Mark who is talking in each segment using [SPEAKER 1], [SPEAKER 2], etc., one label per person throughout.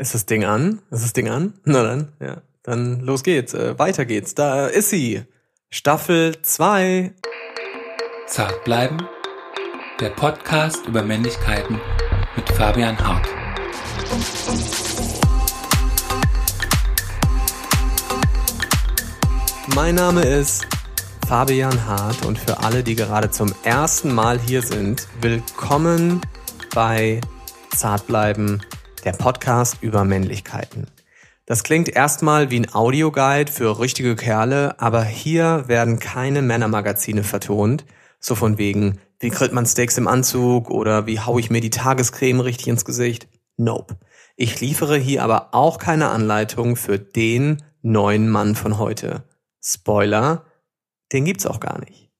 [SPEAKER 1] Ist das Ding an? Ist das Ding an? Na dann, ja. Dann los geht's. Äh, weiter geht's. Da ist sie. Staffel 2.
[SPEAKER 2] Zart bleiben. Der Podcast über Männlichkeiten mit Fabian Hart.
[SPEAKER 1] Mein Name ist Fabian Hart und für alle, die gerade zum ersten Mal hier sind, willkommen bei Zart bleiben der Podcast über Männlichkeiten. Das klingt erstmal wie ein Audioguide für richtige Kerle, aber hier werden keine Männermagazine vertont, so von wegen, wie grillt man Steaks im Anzug oder wie hau ich mir die Tagescreme richtig ins Gesicht. Nope. Ich liefere hier aber auch keine Anleitung für den neuen Mann von heute. Spoiler, den gibt's auch gar nicht.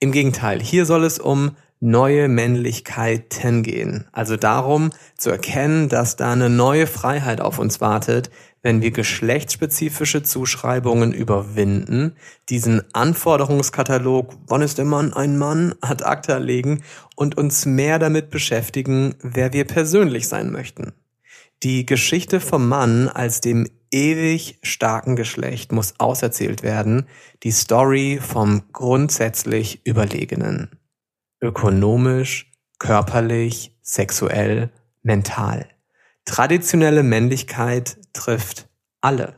[SPEAKER 1] Im Gegenteil, hier soll es um neue Männlichkeiten gehen. Also darum zu erkennen, dass da eine neue Freiheit auf uns wartet, wenn wir geschlechtsspezifische Zuschreibungen überwinden, diesen Anforderungskatalog, wann ist der Mann ein Mann, ad acta legen und uns mehr damit beschäftigen, wer wir persönlich sein möchten. Die Geschichte vom Mann als dem ewig starken Geschlecht muss auserzählt werden, die Story vom grundsätzlich Überlegenen ökonomisch, körperlich, sexuell, mental. Traditionelle Männlichkeit trifft alle.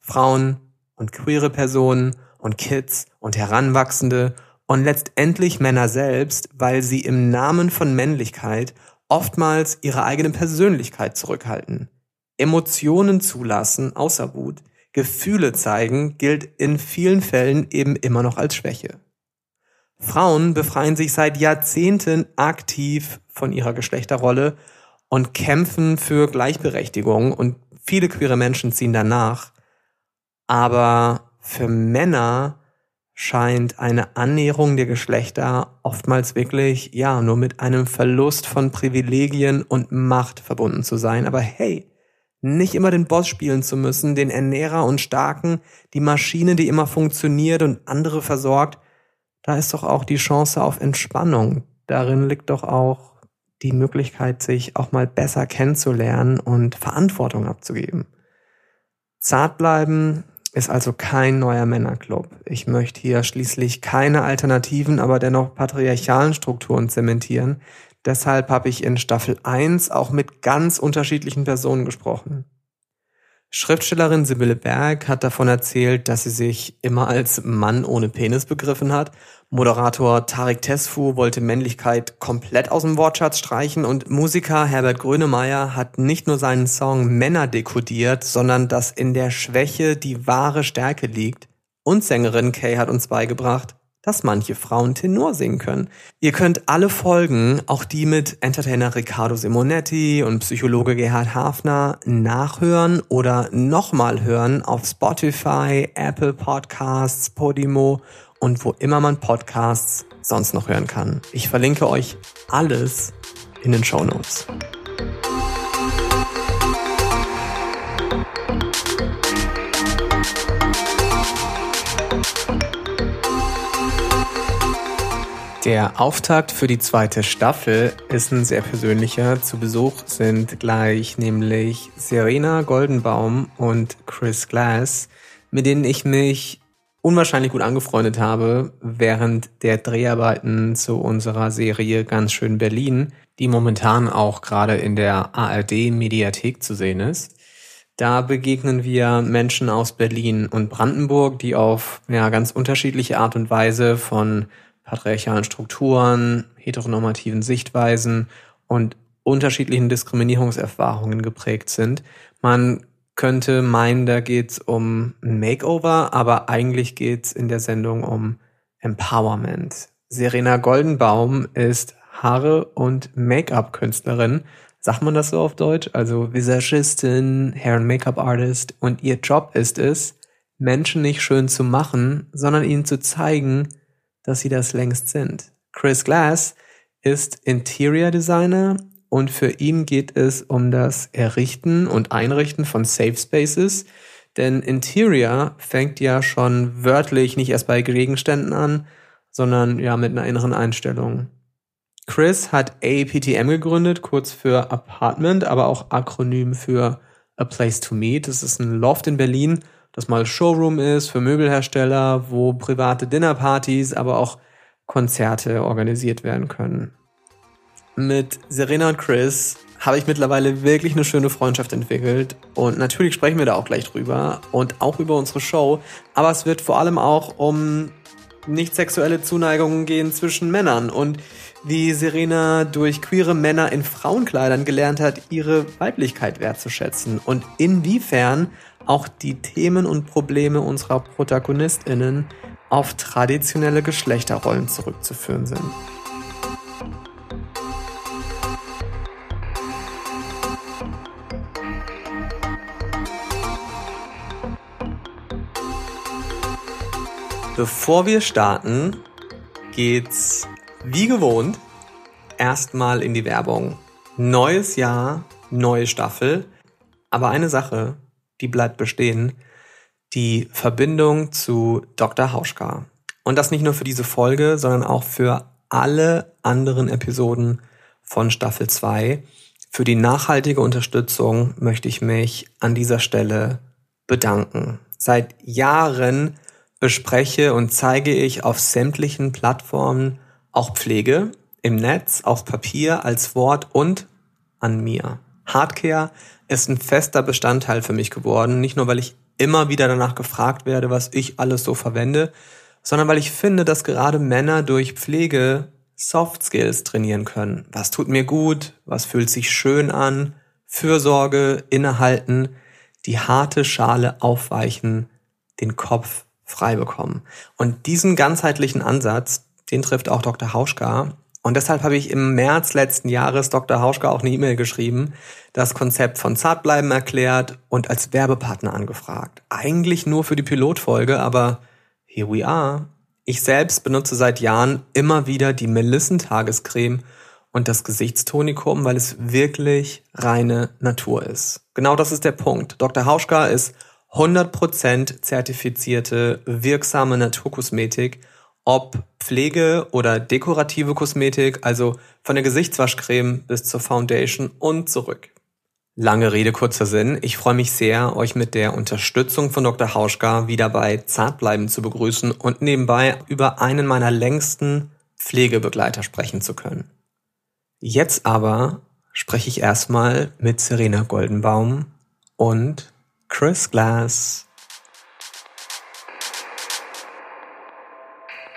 [SPEAKER 1] Frauen und queere Personen und Kids und Heranwachsende und letztendlich Männer selbst, weil sie im Namen von Männlichkeit oftmals ihre eigene Persönlichkeit zurückhalten. Emotionen zulassen außer Wut, Gefühle zeigen gilt in vielen Fällen eben immer noch als Schwäche. Frauen befreien sich seit Jahrzehnten aktiv von ihrer Geschlechterrolle und kämpfen für Gleichberechtigung und viele queere Menschen ziehen danach. Aber für Männer scheint eine Annäherung der Geschlechter oftmals wirklich, ja, nur mit einem Verlust von Privilegien und Macht verbunden zu sein. Aber hey, nicht immer den Boss spielen zu müssen, den Ernährer und Starken, die Maschine, die immer funktioniert und andere versorgt, da ist doch auch die Chance auf Entspannung. Darin liegt doch auch die Möglichkeit, sich auch mal besser kennenzulernen und Verantwortung abzugeben. Zart bleiben ist also kein neuer Männerclub. Ich möchte hier schließlich keine alternativen, aber dennoch patriarchalen Strukturen zementieren. Deshalb habe ich in Staffel 1 auch mit ganz unterschiedlichen Personen gesprochen. Schriftstellerin Sibylle Berg hat davon erzählt, dass sie sich immer als Mann ohne Penis begriffen hat. Moderator Tarek Tesfu wollte Männlichkeit komplett aus dem Wortschatz streichen und Musiker Herbert Grönemeyer hat nicht nur seinen Song Männer dekodiert, sondern dass in der Schwäche die wahre Stärke liegt. Und Sängerin Kay hat uns beigebracht, dass manche Frauen Tenor singen können. Ihr könnt alle Folgen, auch die mit Entertainer Riccardo Simonetti und Psychologe Gerhard Hafner, nachhören oder nochmal hören auf Spotify, Apple Podcasts, Podimo und wo immer man Podcasts sonst noch hören kann. Ich verlinke euch alles in den Show Notes. Der Auftakt für die zweite Staffel ist ein sehr persönlicher. Zu Besuch sind gleich nämlich Serena Goldenbaum und Chris Glass, mit denen ich mich unwahrscheinlich gut angefreundet habe während der Dreharbeiten zu unserer Serie Ganz schön Berlin, die momentan auch gerade in der ARD Mediathek zu sehen ist. Da begegnen wir Menschen aus Berlin und Brandenburg, die auf ja, ganz unterschiedliche Art und Weise von patriarchalen Strukturen, heteronormativen Sichtweisen und unterschiedlichen Diskriminierungserfahrungen geprägt sind. Man könnte meinen, da geht's um Makeover, aber eigentlich geht's in der Sendung um Empowerment. Serena Goldenbaum ist Haare- und Make-up-Künstlerin. Sagt man das so auf Deutsch? Also Visagistin, Hair- and Make-up-Artist. Und ihr Job ist es, Menschen nicht schön zu machen, sondern ihnen zu zeigen, dass sie das längst sind. Chris Glass ist Interior Designer und für ihn geht es um das Errichten und Einrichten von Safe Spaces, denn Interior fängt ja schon wörtlich nicht erst bei Gegenständen an, sondern ja mit einer inneren Einstellung. Chris hat APTM gegründet, kurz für Apartment, aber auch Akronym für A Place to Meet. Das ist ein Loft in Berlin, das mal Showroom ist für Möbelhersteller, wo private Dinnerpartys, aber auch Konzerte organisiert werden können. Mit Serena und Chris habe ich mittlerweile wirklich eine schöne Freundschaft entwickelt. Und natürlich sprechen wir da auch gleich drüber und auch über unsere Show. Aber es wird vor allem auch um nicht sexuelle Zuneigungen gehen zwischen Männern und wie Serena durch queere Männer in Frauenkleidern gelernt hat, ihre Weiblichkeit wertzuschätzen und inwiefern auch die Themen und Probleme unserer Protagonistinnen auf traditionelle Geschlechterrollen zurückzuführen sind. Bevor wir starten, geht's wie gewohnt erstmal in die Werbung. Neues Jahr, neue Staffel. Aber eine Sache, die bleibt bestehen. Die Verbindung zu Dr. Hauschka. Und das nicht nur für diese Folge, sondern auch für alle anderen Episoden von Staffel 2. Für die nachhaltige Unterstützung möchte ich mich an dieser Stelle bedanken. Seit Jahren bespreche und zeige ich auf sämtlichen Plattformen auch Pflege im Netz, auf Papier, als Wort und an mir. Hardcare ist ein fester Bestandteil für mich geworden, nicht nur weil ich immer wieder danach gefragt werde, was ich alles so verwende, sondern weil ich finde, dass gerade Männer durch Pflege Soft Skills trainieren können. Was tut mir gut? Was fühlt sich schön an? Fürsorge, innehalten, die harte Schale aufweichen, den Kopf frei bekommen. Und diesen ganzheitlichen Ansatz, den trifft auch Dr. Hauschka. Und deshalb habe ich im März letzten Jahres Dr. Hauschka auch eine E-Mail geschrieben, das Konzept von Zartbleiben erklärt und als Werbepartner angefragt. Eigentlich nur für die Pilotfolge, aber here we are. Ich selbst benutze seit Jahren immer wieder die Melissentagecreme und das Gesichtstonikum, weil es wirklich reine Natur ist. Genau das ist der Punkt. Dr. Hauschka ist 100% zertifizierte, wirksame Naturkosmetik, ob Pflege oder dekorative Kosmetik, also von der Gesichtswaschcreme bis zur Foundation und zurück. Lange Rede, kurzer Sinn. Ich freue mich sehr, euch mit der Unterstützung von Dr. Hauschka wieder bei Zartbleiben zu begrüßen und nebenbei über einen meiner längsten Pflegebegleiter sprechen zu können. Jetzt aber spreche ich erstmal mit Serena Goldenbaum und Chris Glass.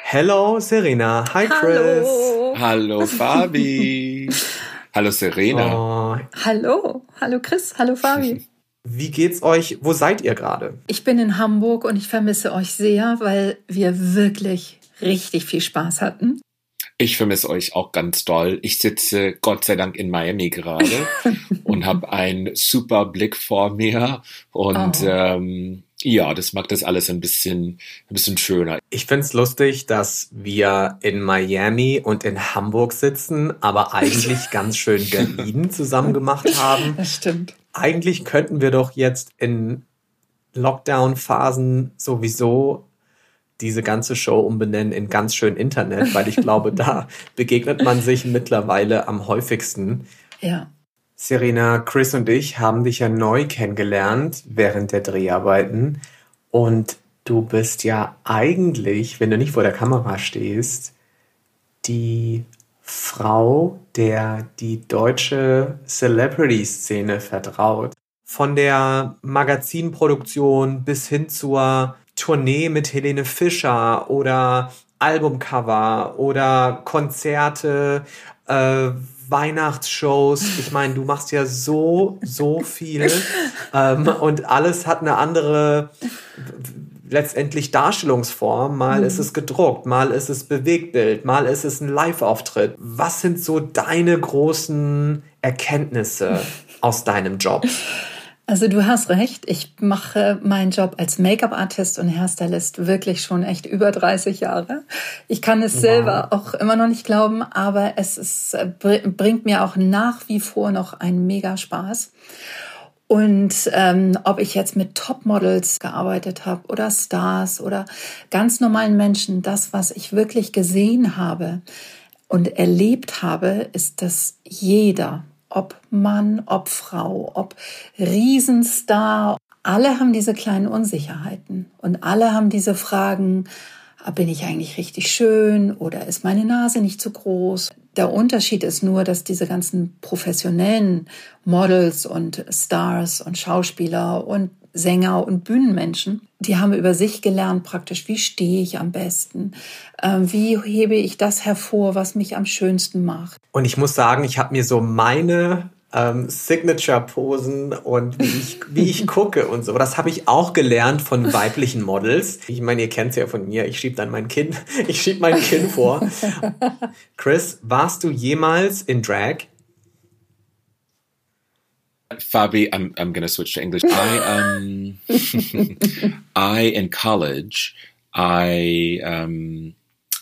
[SPEAKER 1] Hello Serena. Hi Chris.
[SPEAKER 3] Hallo, Hallo Fabi. Hallo Serena.
[SPEAKER 4] Oh. Hallo. Hallo Chris. Hallo Fabi.
[SPEAKER 1] Wie geht's euch? Wo seid ihr gerade?
[SPEAKER 4] Ich bin in Hamburg und ich vermisse euch sehr, weil wir wirklich richtig viel Spaß hatten.
[SPEAKER 3] Ich vermisse euch auch ganz doll. Ich sitze Gott sei Dank in Miami gerade und habe einen super Blick vor mir und oh. ähm, ja, das macht das alles ein bisschen, ein bisschen schöner.
[SPEAKER 1] Ich find's lustig, dass wir in Miami und in Hamburg sitzen, aber eigentlich ganz schön Berlin zusammen gemacht haben.
[SPEAKER 4] Das stimmt.
[SPEAKER 1] Eigentlich könnten wir doch jetzt in Lockdown-Phasen sowieso diese ganze Show umbenennen in ganz schön Internet, weil ich glaube, da begegnet man sich mittlerweile am häufigsten.
[SPEAKER 4] Ja.
[SPEAKER 1] Serena, Chris und ich haben dich ja neu kennengelernt während der Dreharbeiten und du bist ja eigentlich, wenn du nicht vor der Kamera stehst, die Frau, der die deutsche Celebrity-Szene vertraut. Von der Magazinproduktion bis hin zur Tournee mit Helene Fischer oder Albumcover oder Konzerte, äh, Weihnachtsshows. Ich meine, du machst ja so, so viel ähm, und alles hat eine andere letztendlich Darstellungsform. Mal mhm. ist es gedruckt, mal ist es Bewegtbild, mal ist es ein Live-Auftritt. Was sind so deine großen Erkenntnisse aus deinem Job?
[SPEAKER 4] Also du hast recht, ich mache meinen Job als Make-up-Artist und Hairstylist wirklich schon echt über 30 Jahre. Ich kann es wow. selber auch immer noch nicht glauben, aber es ist, bringt mir auch nach wie vor noch einen mega Spaß. Und ähm, ob ich jetzt mit Topmodels gearbeitet habe oder Stars oder ganz normalen Menschen, das, was ich wirklich gesehen habe und erlebt habe, ist, dass jeder ob Mann, ob Frau, ob Riesenstar. Alle haben diese kleinen Unsicherheiten und alle haben diese Fragen, bin ich eigentlich richtig schön oder ist meine Nase nicht zu groß? Der Unterschied ist nur, dass diese ganzen professionellen Models und Stars und Schauspieler und Sänger und Bühnenmenschen, die haben über sich gelernt praktisch, wie stehe ich am besten, ähm, wie hebe ich das hervor, was mich am schönsten macht.
[SPEAKER 1] Und ich muss sagen, ich habe mir so meine ähm, Signature-Posen und wie ich, wie ich gucke und so. Das habe ich auch gelernt von weiblichen Models. Ich meine, ihr kennt es ja von mir. Ich schieb dann mein Kinn, ich schieb mein Kinn vor. Chris, warst du jemals in Drag?
[SPEAKER 3] Fabi, I'm I'm gonna switch to English. I um I in college I um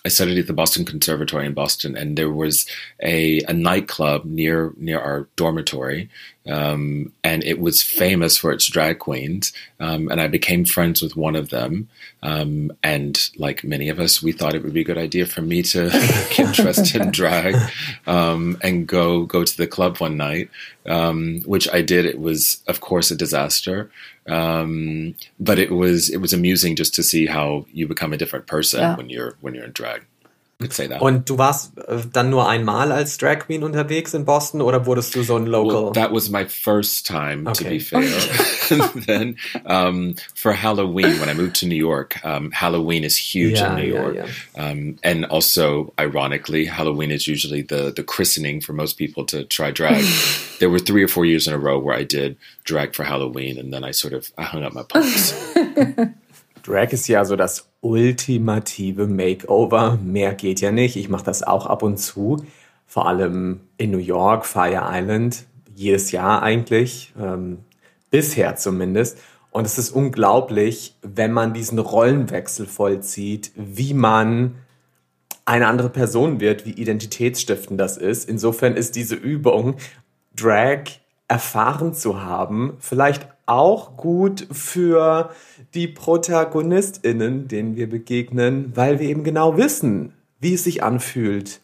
[SPEAKER 3] I studied at the Boston Conservatory in Boston, and there was a, a nightclub near near our dormitory, um, and it was famous for its drag queens. Um, and I became friends with one of them, um, and like many of us, we thought it would be a good idea for me to get interested in drag um, and go go to the club one night, um, which I did. It was, of course, a disaster. Um, but it was it was amusing just to see how you become a different person yeah. when you're when you're in drag.
[SPEAKER 1] Und du warst äh, dann nur einmal als Drag Queen unterwegs in Boston oder wurdest du so ein Local?
[SPEAKER 3] Well, that was my first time, okay. to be fair. then um, for Halloween, when I moved to New York, um, Halloween is huge yeah, in New York, yeah, yeah. Um, and also ironically, Halloween is usually the the christening for most people to try drag. there were three or four years in a row where I did drag for Halloween, and then I sort of I hung up my pumps.
[SPEAKER 1] Drag ist ja so das ultimative Makeover. Mehr geht ja nicht. Ich mache das auch ab und zu. Vor allem in New York, Fire Island. Jedes Jahr eigentlich. Ähm, bisher zumindest. Und es ist unglaublich, wenn man diesen Rollenwechsel vollzieht, wie man eine andere Person wird, wie identitätsstiftend das ist. Insofern ist diese Übung, Drag erfahren zu haben, vielleicht auch gut für die ProtagonistInnen, denen wir begegnen, weil wir eben genau wissen, wie es sich anfühlt,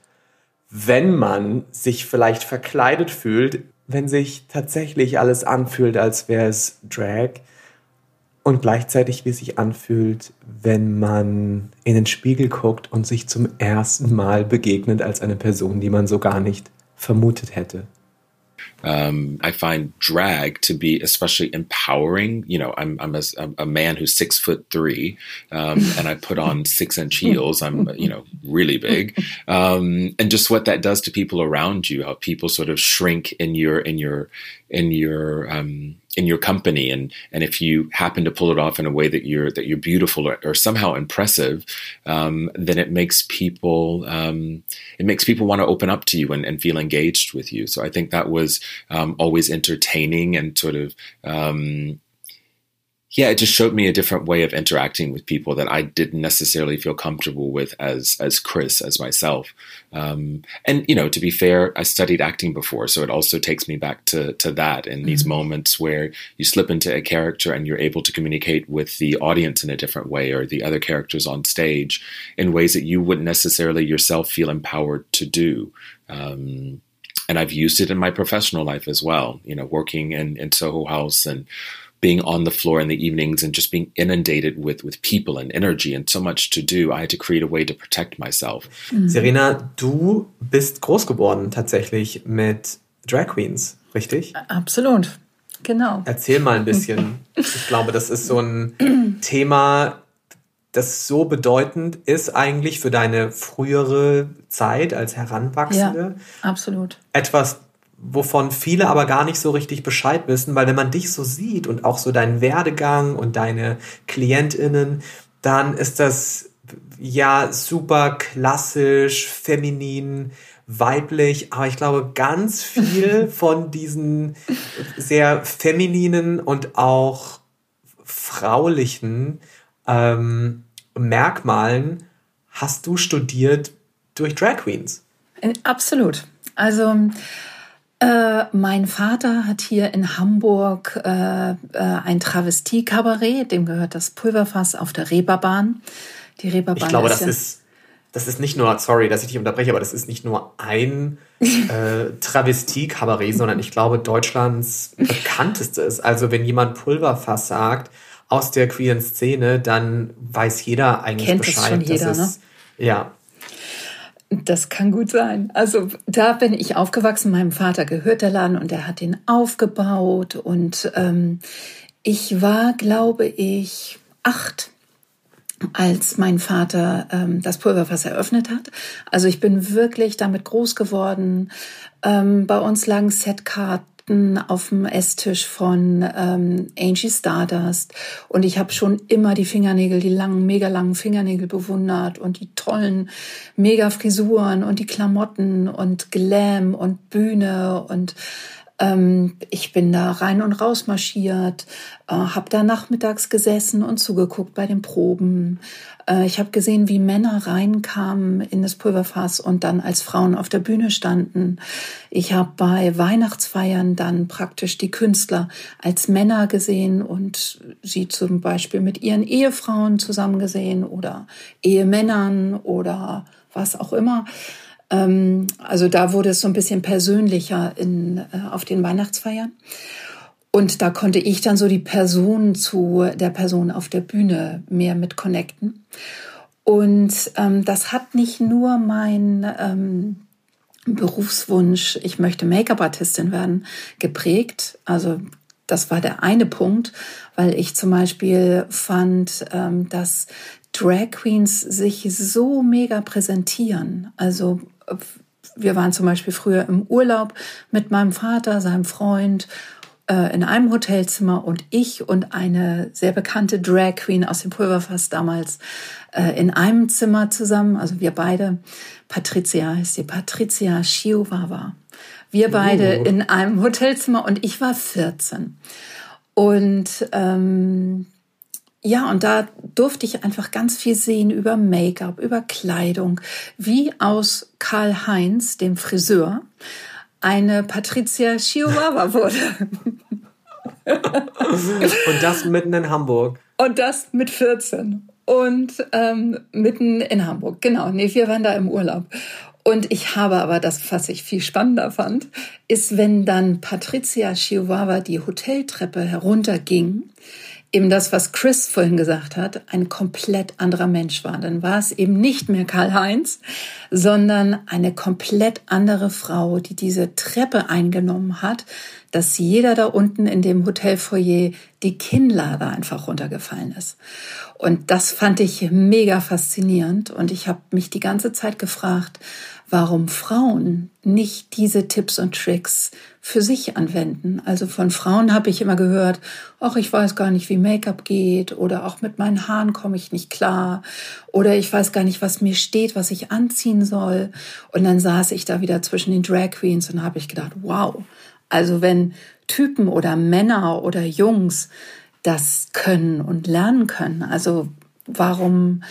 [SPEAKER 1] wenn man sich vielleicht verkleidet fühlt, wenn sich tatsächlich alles anfühlt, als wäre es Drag und gleichzeitig wie es sich anfühlt, wenn man in den Spiegel guckt und sich zum ersten Mal begegnet als eine Person, die man so gar nicht vermutet hätte.
[SPEAKER 3] Um, I find drag to be especially empowering. You know, I'm I'm a, a man who's six foot three, um, and I put on six inch heels. I'm you know really big, um, and just what that does to people around you. How people sort of shrink in your in your in your um, in your company. And and if you happen to pull it off in a way that you're that you're beautiful or, or somehow impressive um, then it makes people um, it makes people want to open up to you and, and feel engaged with you. So I think that was um, always entertaining and sort of um, yeah, it just showed me a different way of interacting with people that I didn't necessarily feel comfortable with as as Chris, as myself. Um, and you know, to be fair, I studied acting before, so it also takes me back to to that in mm-hmm. these moments where you slip into a character and you're able to communicate with the audience in a different way or the other characters on stage in ways that you wouldn't necessarily yourself feel empowered to do. Um, and I've used it in my professional life as well. You know, working in in Soho House and being on the floor in the evenings and just being inundated with with people and energy and so much to do. I had to create a way to protect myself.
[SPEAKER 1] Mhm. Serena, du bist groß geworden tatsächlich mit Drag Queens, richtig?
[SPEAKER 4] Absolut. Genau.
[SPEAKER 1] Erzähl mal ein bisschen. ich glaube, das ist so ein Thema, das so bedeutend ist eigentlich für deine frühere Zeit als Heranwachsende.
[SPEAKER 4] Ja, absolut.
[SPEAKER 1] Etwas, wovon viele aber gar nicht so richtig Bescheid wissen, weil wenn man dich so sieht und auch so deinen Werdegang und deine KlientInnen, dann ist das ja super klassisch, feminin, weiblich, aber ich glaube, ganz viel von diesen sehr femininen und auch fraulichen ähm, Merkmalen hast du studiert durch Drag Queens.
[SPEAKER 4] Äh, absolut. Also äh, mein Vater hat hier in Hamburg äh, äh, ein Travestie-Kabarett, dem gehört das Pulverfass auf der Reeperbahn.
[SPEAKER 1] Die Reeperbahn ich glaube, ist das ja ist das ist nicht nur, sorry, dass ich dich unterbreche, aber das ist nicht nur ein äh, Travestie-Kabarett, sondern ich glaube Deutschlands bekanntestes. Also wenn jemand Pulverfass sagt aus der queeren Szene, dann weiß jeder eigentlich Kennt Bescheid. Schon jeder,
[SPEAKER 4] das ist, ne? Ja. Das kann gut sein. Also da bin ich aufgewachsen. Meinem Vater gehört der Laden und er hat ihn aufgebaut. Und ähm, ich war, glaube ich, acht als mein Vater ähm, das Pulverfass eröffnet hat. Also ich bin wirklich damit groß geworden. Ähm, bei uns lagen Setkarten auf dem Esstisch von ähm, Angie Stardust. Und ich habe schon immer die Fingernägel, die langen, mega langen Fingernägel bewundert und die tollen mega Frisuren und die Klamotten und Glam und Bühne und ähm, ich bin da rein und raus marschiert, äh, habe da nachmittags gesessen und zugeguckt bei den Proben. Äh, ich habe gesehen, wie Männer reinkamen in das Pulverfass und dann als Frauen auf der Bühne standen. Ich habe bei Weihnachtsfeiern dann praktisch die Künstler als Männer gesehen und sie zum Beispiel mit ihren Ehefrauen zusammen gesehen oder Ehemännern oder was auch immer. Ähm, also da wurde es so ein bisschen persönlicher in, äh, auf den Weihnachtsfeiern. Und da konnte ich dann so die Person zu der Person auf der Bühne mehr mit connecten. Und ähm, das hat nicht nur mein ähm, Berufswunsch, ich möchte Make-up-Artistin werden, geprägt. Also das war der eine Punkt, weil ich zum Beispiel fand, ähm, dass Drag Queens sich so mega präsentieren. Also wir waren zum Beispiel früher im Urlaub mit meinem Vater, seinem Freund, äh, in einem Hotelzimmer und ich und eine sehr bekannte Drag Queen aus dem Pulverfass damals äh, in einem Zimmer zusammen, also wir beide. Patricia heißt die, Patricia Chihuahua. Wir beide oh. in einem Hotelzimmer und ich war 14. Und ähm, ja, und da durfte ich einfach ganz viel sehen über Make-up, über Kleidung, wie aus Karl Heinz, dem Friseur, eine Patricia Chihuahua wurde.
[SPEAKER 1] und das mitten in Hamburg.
[SPEAKER 4] Und das mit 14. Und ähm, mitten in Hamburg. Genau, nee, wir waren da im Urlaub. Und ich habe aber das, was ich viel spannender fand, ist, wenn dann Patricia Chihuahua die Hoteltreppe herunterging, eben das, was Chris vorhin gesagt hat, ein komplett anderer Mensch war. Dann war es eben nicht mehr Karl-Heinz, sondern eine komplett andere Frau, die diese Treppe eingenommen hat, dass jeder da unten in dem Hotelfoyer die Kinnlade einfach runtergefallen ist. Und das fand ich mega faszinierend und ich habe mich die ganze Zeit gefragt, warum Frauen nicht diese Tipps und Tricks für sich anwenden. Also von Frauen habe ich immer gehört, ach, ich weiß gar nicht, wie Make-up geht oder auch mit meinen Haaren komme ich nicht klar oder ich weiß gar nicht, was mir steht, was ich anziehen soll. Und dann saß ich da wieder zwischen den Drag Queens und habe ich gedacht, wow, also wenn Typen oder Männer oder Jungs das können und lernen können, also warum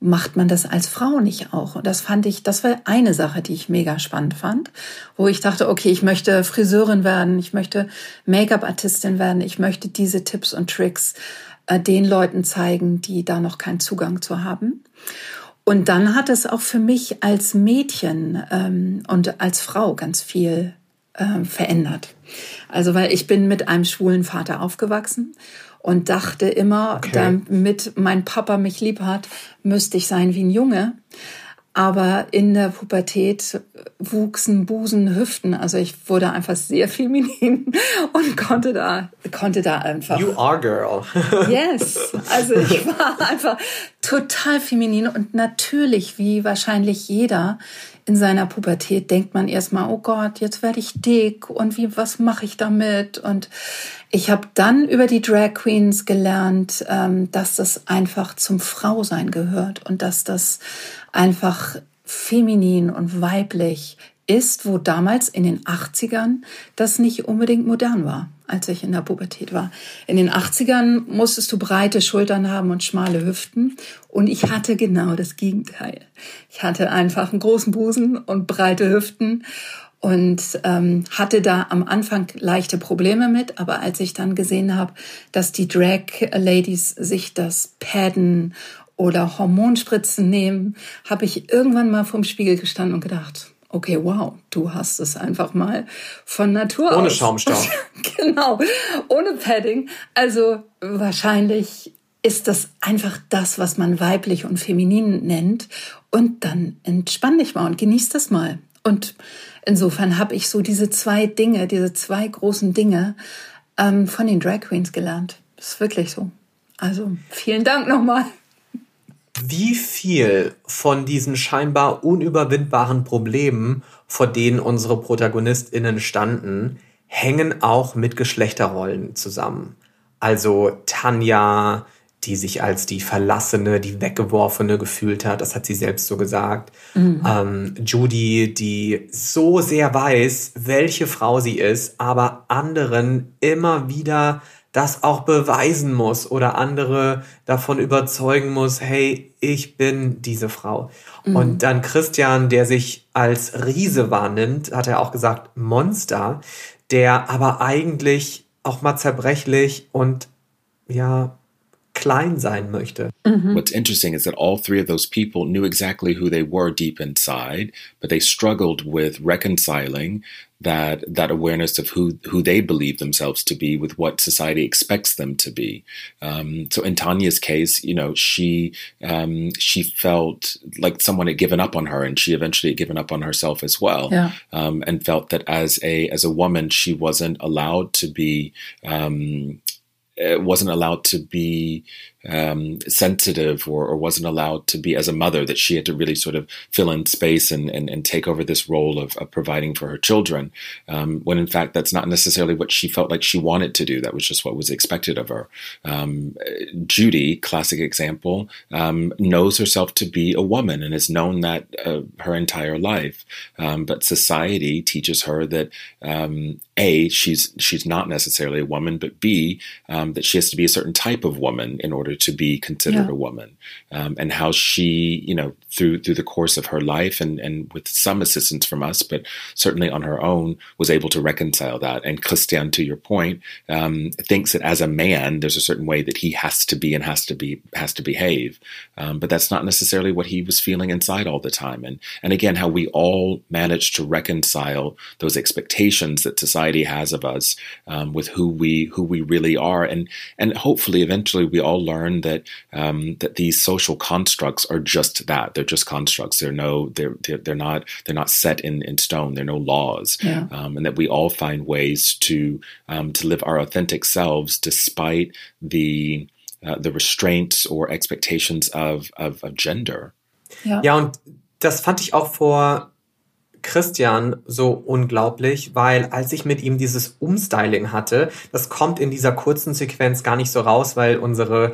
[SPEAKER 4] macht man das als Frau nicht auch? Und das fand ich, das war eine Sache, die ich mega spannend fand, wo ich dachte, okay, ich möchte Friseurin werden, ich möchte Make-up-Artistin werden, ich möchte diese Tipps und Tricks äh, den Leuten zeigen, die da noch keinen Zugang zu haben. Und dann hat es auch für mich als Mädchen ähm, und als Frau ganz viel äh, verändert. Also, weil ich bin mit einem schwulen Vater aufgewachsen und dachte immer, okay. damit mein Papa mich lieb hat, müsste ich sein wie ein Junge. Aber in der Pubertät wuchsen Busen, Hüften. Also ich wurde einfach sehr feminin und konnte da, konnte da einfach.
[SPEAKER 1] You are girl.
[SPEAKER 4] yes. Also ich war einfach total feminin und natürlich, wie wahrscheinlich jeder in seiner Pubertät, denkt man erstmal, oh Gott, jetzt werde ich dick und wie, was mache ich damit? Und ich habe dann über die Drag Queens gelernt, ähm, dass das einfach zum Frausein gehört und dass das einfach feminin und weiblich ist, wo damals in den 80ern das nicht unbedingt modern war, als ich in der Pubertät war. In den 80ern musstest du breite Schultern haben und schmale Hüften und ich hatte genau das Gegenteil. Ich hatte einfach einen großen Busen und breite Hüften und ähm, hatte da am Anfang leichte Probleme mit, aber als ich dann gesehen habe, dass die Drag Ladies sich das padden oder Hormonspritzen nehmen, habe ich irgendwann mal vorm Spiegel gestanden und gedacht, okay, wow, du hast es einfach mal von Natur
[SPEAKER 1] ohne
[SPEAKER 4] aus.
[SPEAKER 1] Ohne Schaumstoff.
[SPEAKER 4] genau, ohne Padding. Also wahrscheinlich ist das einfach das, was man weiblich und feminin nennt. Und dann entspann dich mal und genieß das mal. Und insofern habe ich so diese zwei Dinge, diese zwei großen Dinge ähm, von den Drag Queens gelernt. Das ist wirklich so. Also vielen Dank nochmal.
[SPEAKER 1] Wie viel von diesen scheinbar unüberwindbaren Problemen, vor denen unsere ProtagonistInnen standen, hängen auch mit Geschlechterrollen zusammen? Also Tanja, die sich als die Verlassene, die Weggeworfene gefühlt hat. Das hat sie selbst so gesagt. Mhm. Ähm, Judy, die so sehr weiß, welche Frau sie ist, aber anderen immer wieder das auch beweisen muss oder andere davon überzeugen muss, hey, ich bin diese Frau. Mhm. Und dann Christian, der sich als Riese wahrnimmt, hat er auch gesagt, Monster, der aber eigentlich auch mal zerbrechlich und ja, klein sein möchte.
[SPEAKER 3] Mm-hmm. What's interesting is that all three of those people knew exactly who they were deep inside, but they struggled with reconciling that that awareness of who who they believe themselves to be with what society expects them to be. Um, so in Tanya's case, you know, she um, she felt like someone had given up on her, and she eventually had given up on herself as well,
[SPEAKER 4] yeah.
[SPEAKER 3] um, and felt that as a as a woman, she wasn't allowed to be um, uh, wasn't allowed to be um, sensitive or, or, wasn't allowed to be as a mother that she had to really sort of fill in space and, and, and take over this role of, of providing for her children um, when in fact that's not necessarily what she felt like she wanted to do. That was just what was expected of her. Um, judy classic example um, knows herself to be a woman and has known that uh, her entire life. Um, but society teaches her that um, a she's she's not necessarily a woman but b that she has to be a certain type of woman in order order to be considered yeah. a woman, um, and how she, you know, through through the course of her life and and with some assistance from us, but certainly on her own, was able to reconcile that. And Christian, to your point, um, thinks that as a man, there's a certain way that he has to be and has to be has to behave, um, but that's not necessarily what he was feeling inside all the time. And and again, how we all manage to reconcile those expectations that society has of us um, with who we who we really are, and and hopefully eventually we all learn learn that um, that these social constructs are just that. They're just constructs. They're no they're they're, they're not they're not set in, in stone. They're no laws.
[SPEAKER 4] Yeah.
[SPEAKER 3] Um, and that we all find ways to um, to live our authentic selves despite the uh, the restraints or expectations of, of, of gender.
[SPEAKER 1] Ja. ja, und das fand ich auch vor Christian so unglaublich, weil als ich mit ihm dieses Umstyling hatte, das kommt in dieser kurzen Sequenz gar nicht so raus, weil unsere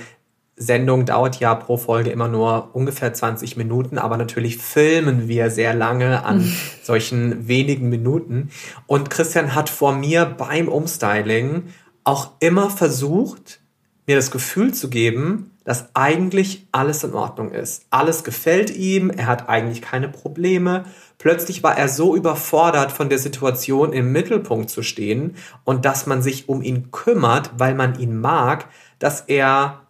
[SPEAKER 1] Sendung dauert ja pro Folge immer nur ungefähr 20 Minuten, aber natürlich filmen wir sehr lange an solchen wenigen Minuten. Und Christian hat vor mir beim Umstyling auch immer versucht, mir das Gefühl zu geben, dass eigentlich alles in Ordnung ist. Alles gefällt ihm, er hat eigentlich keine Probleme. Plötzlich war er so überfordert von der Situation im Mittelpunkt zu stehen und dass man sich um ihn kümmert, weil man ihn mag, dass er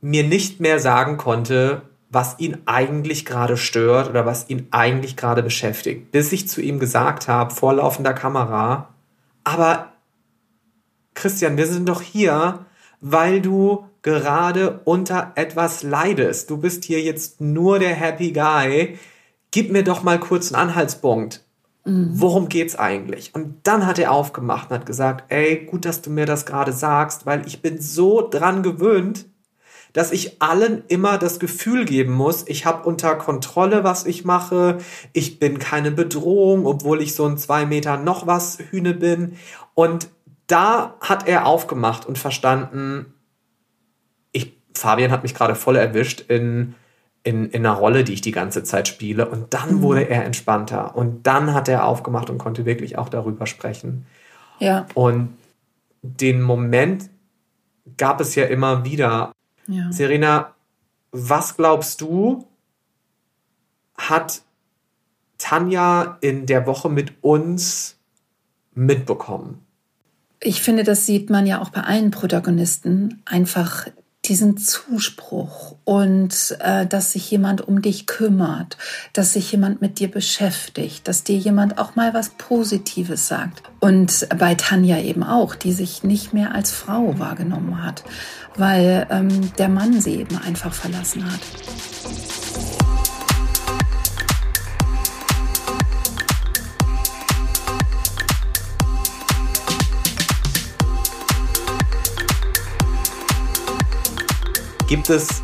[SPEAKER 1] mir nicht mehr sagen konnte, was ihn eigentlich gerade stört oder was ihn eigentlich gerade beschäftigt. Bis ich zu ihm gesagt habe, vor laufender Kamera, aber Christian, wir sind doch hier, weil du gerade unter etwas leidest. Du bist hier jetzt nur der Happy Guy. Gib mir doch mal kurz einen Anhaltspunkt. Mhm. Worum geht's eigentlich? Und dann hat er aufgemacht und hat gesagt, ey, gut, dass du mir das gerade sagst, weil ich bin so dran gewöhnt, dass ich allen immer das Gefühl geben muss, ich habe unter Kontrolle, was ich mache, ich bin keine Bedrohung, obwohl ich so ein zwei Meter noch was Hühne bin. Und da hat er aufgemacht und verstanden, Fabian hat mich gerade voll erwischt in, in, in einer Rolle, die ich die ganze Zeit spiele. Und dann mhm. wurde er entspannter. Und dann hat er aufgemacht und konnte wirklich auch darüber sprechen.
[SPEAKER 4] Ja.
[SPEAKER 1] Und den Moment gab es ja immer wieder.
[SPEAKER 4] Ja.
[SPEAKER 1] Serena, was glaubst du, hat Tanja in der Woche mit uns mitbekommen?
[SPEAKER 4] Ich finde, das sieht man ja auch bei allen Protagonisten. Einfach diesen Zuspruch und äh, dass sich jemand um dich kümmert, dass sich jemand mit dir beschäftigt, dass dir jemand auch mal was Positives sagt. Und bei Tanja eben auch, die sich nicht mehr als Frau wahrgenommen hat, weil ähm, der Mann sie eben einfach verlassen hat.
[SPEAKER 1] Gibt es,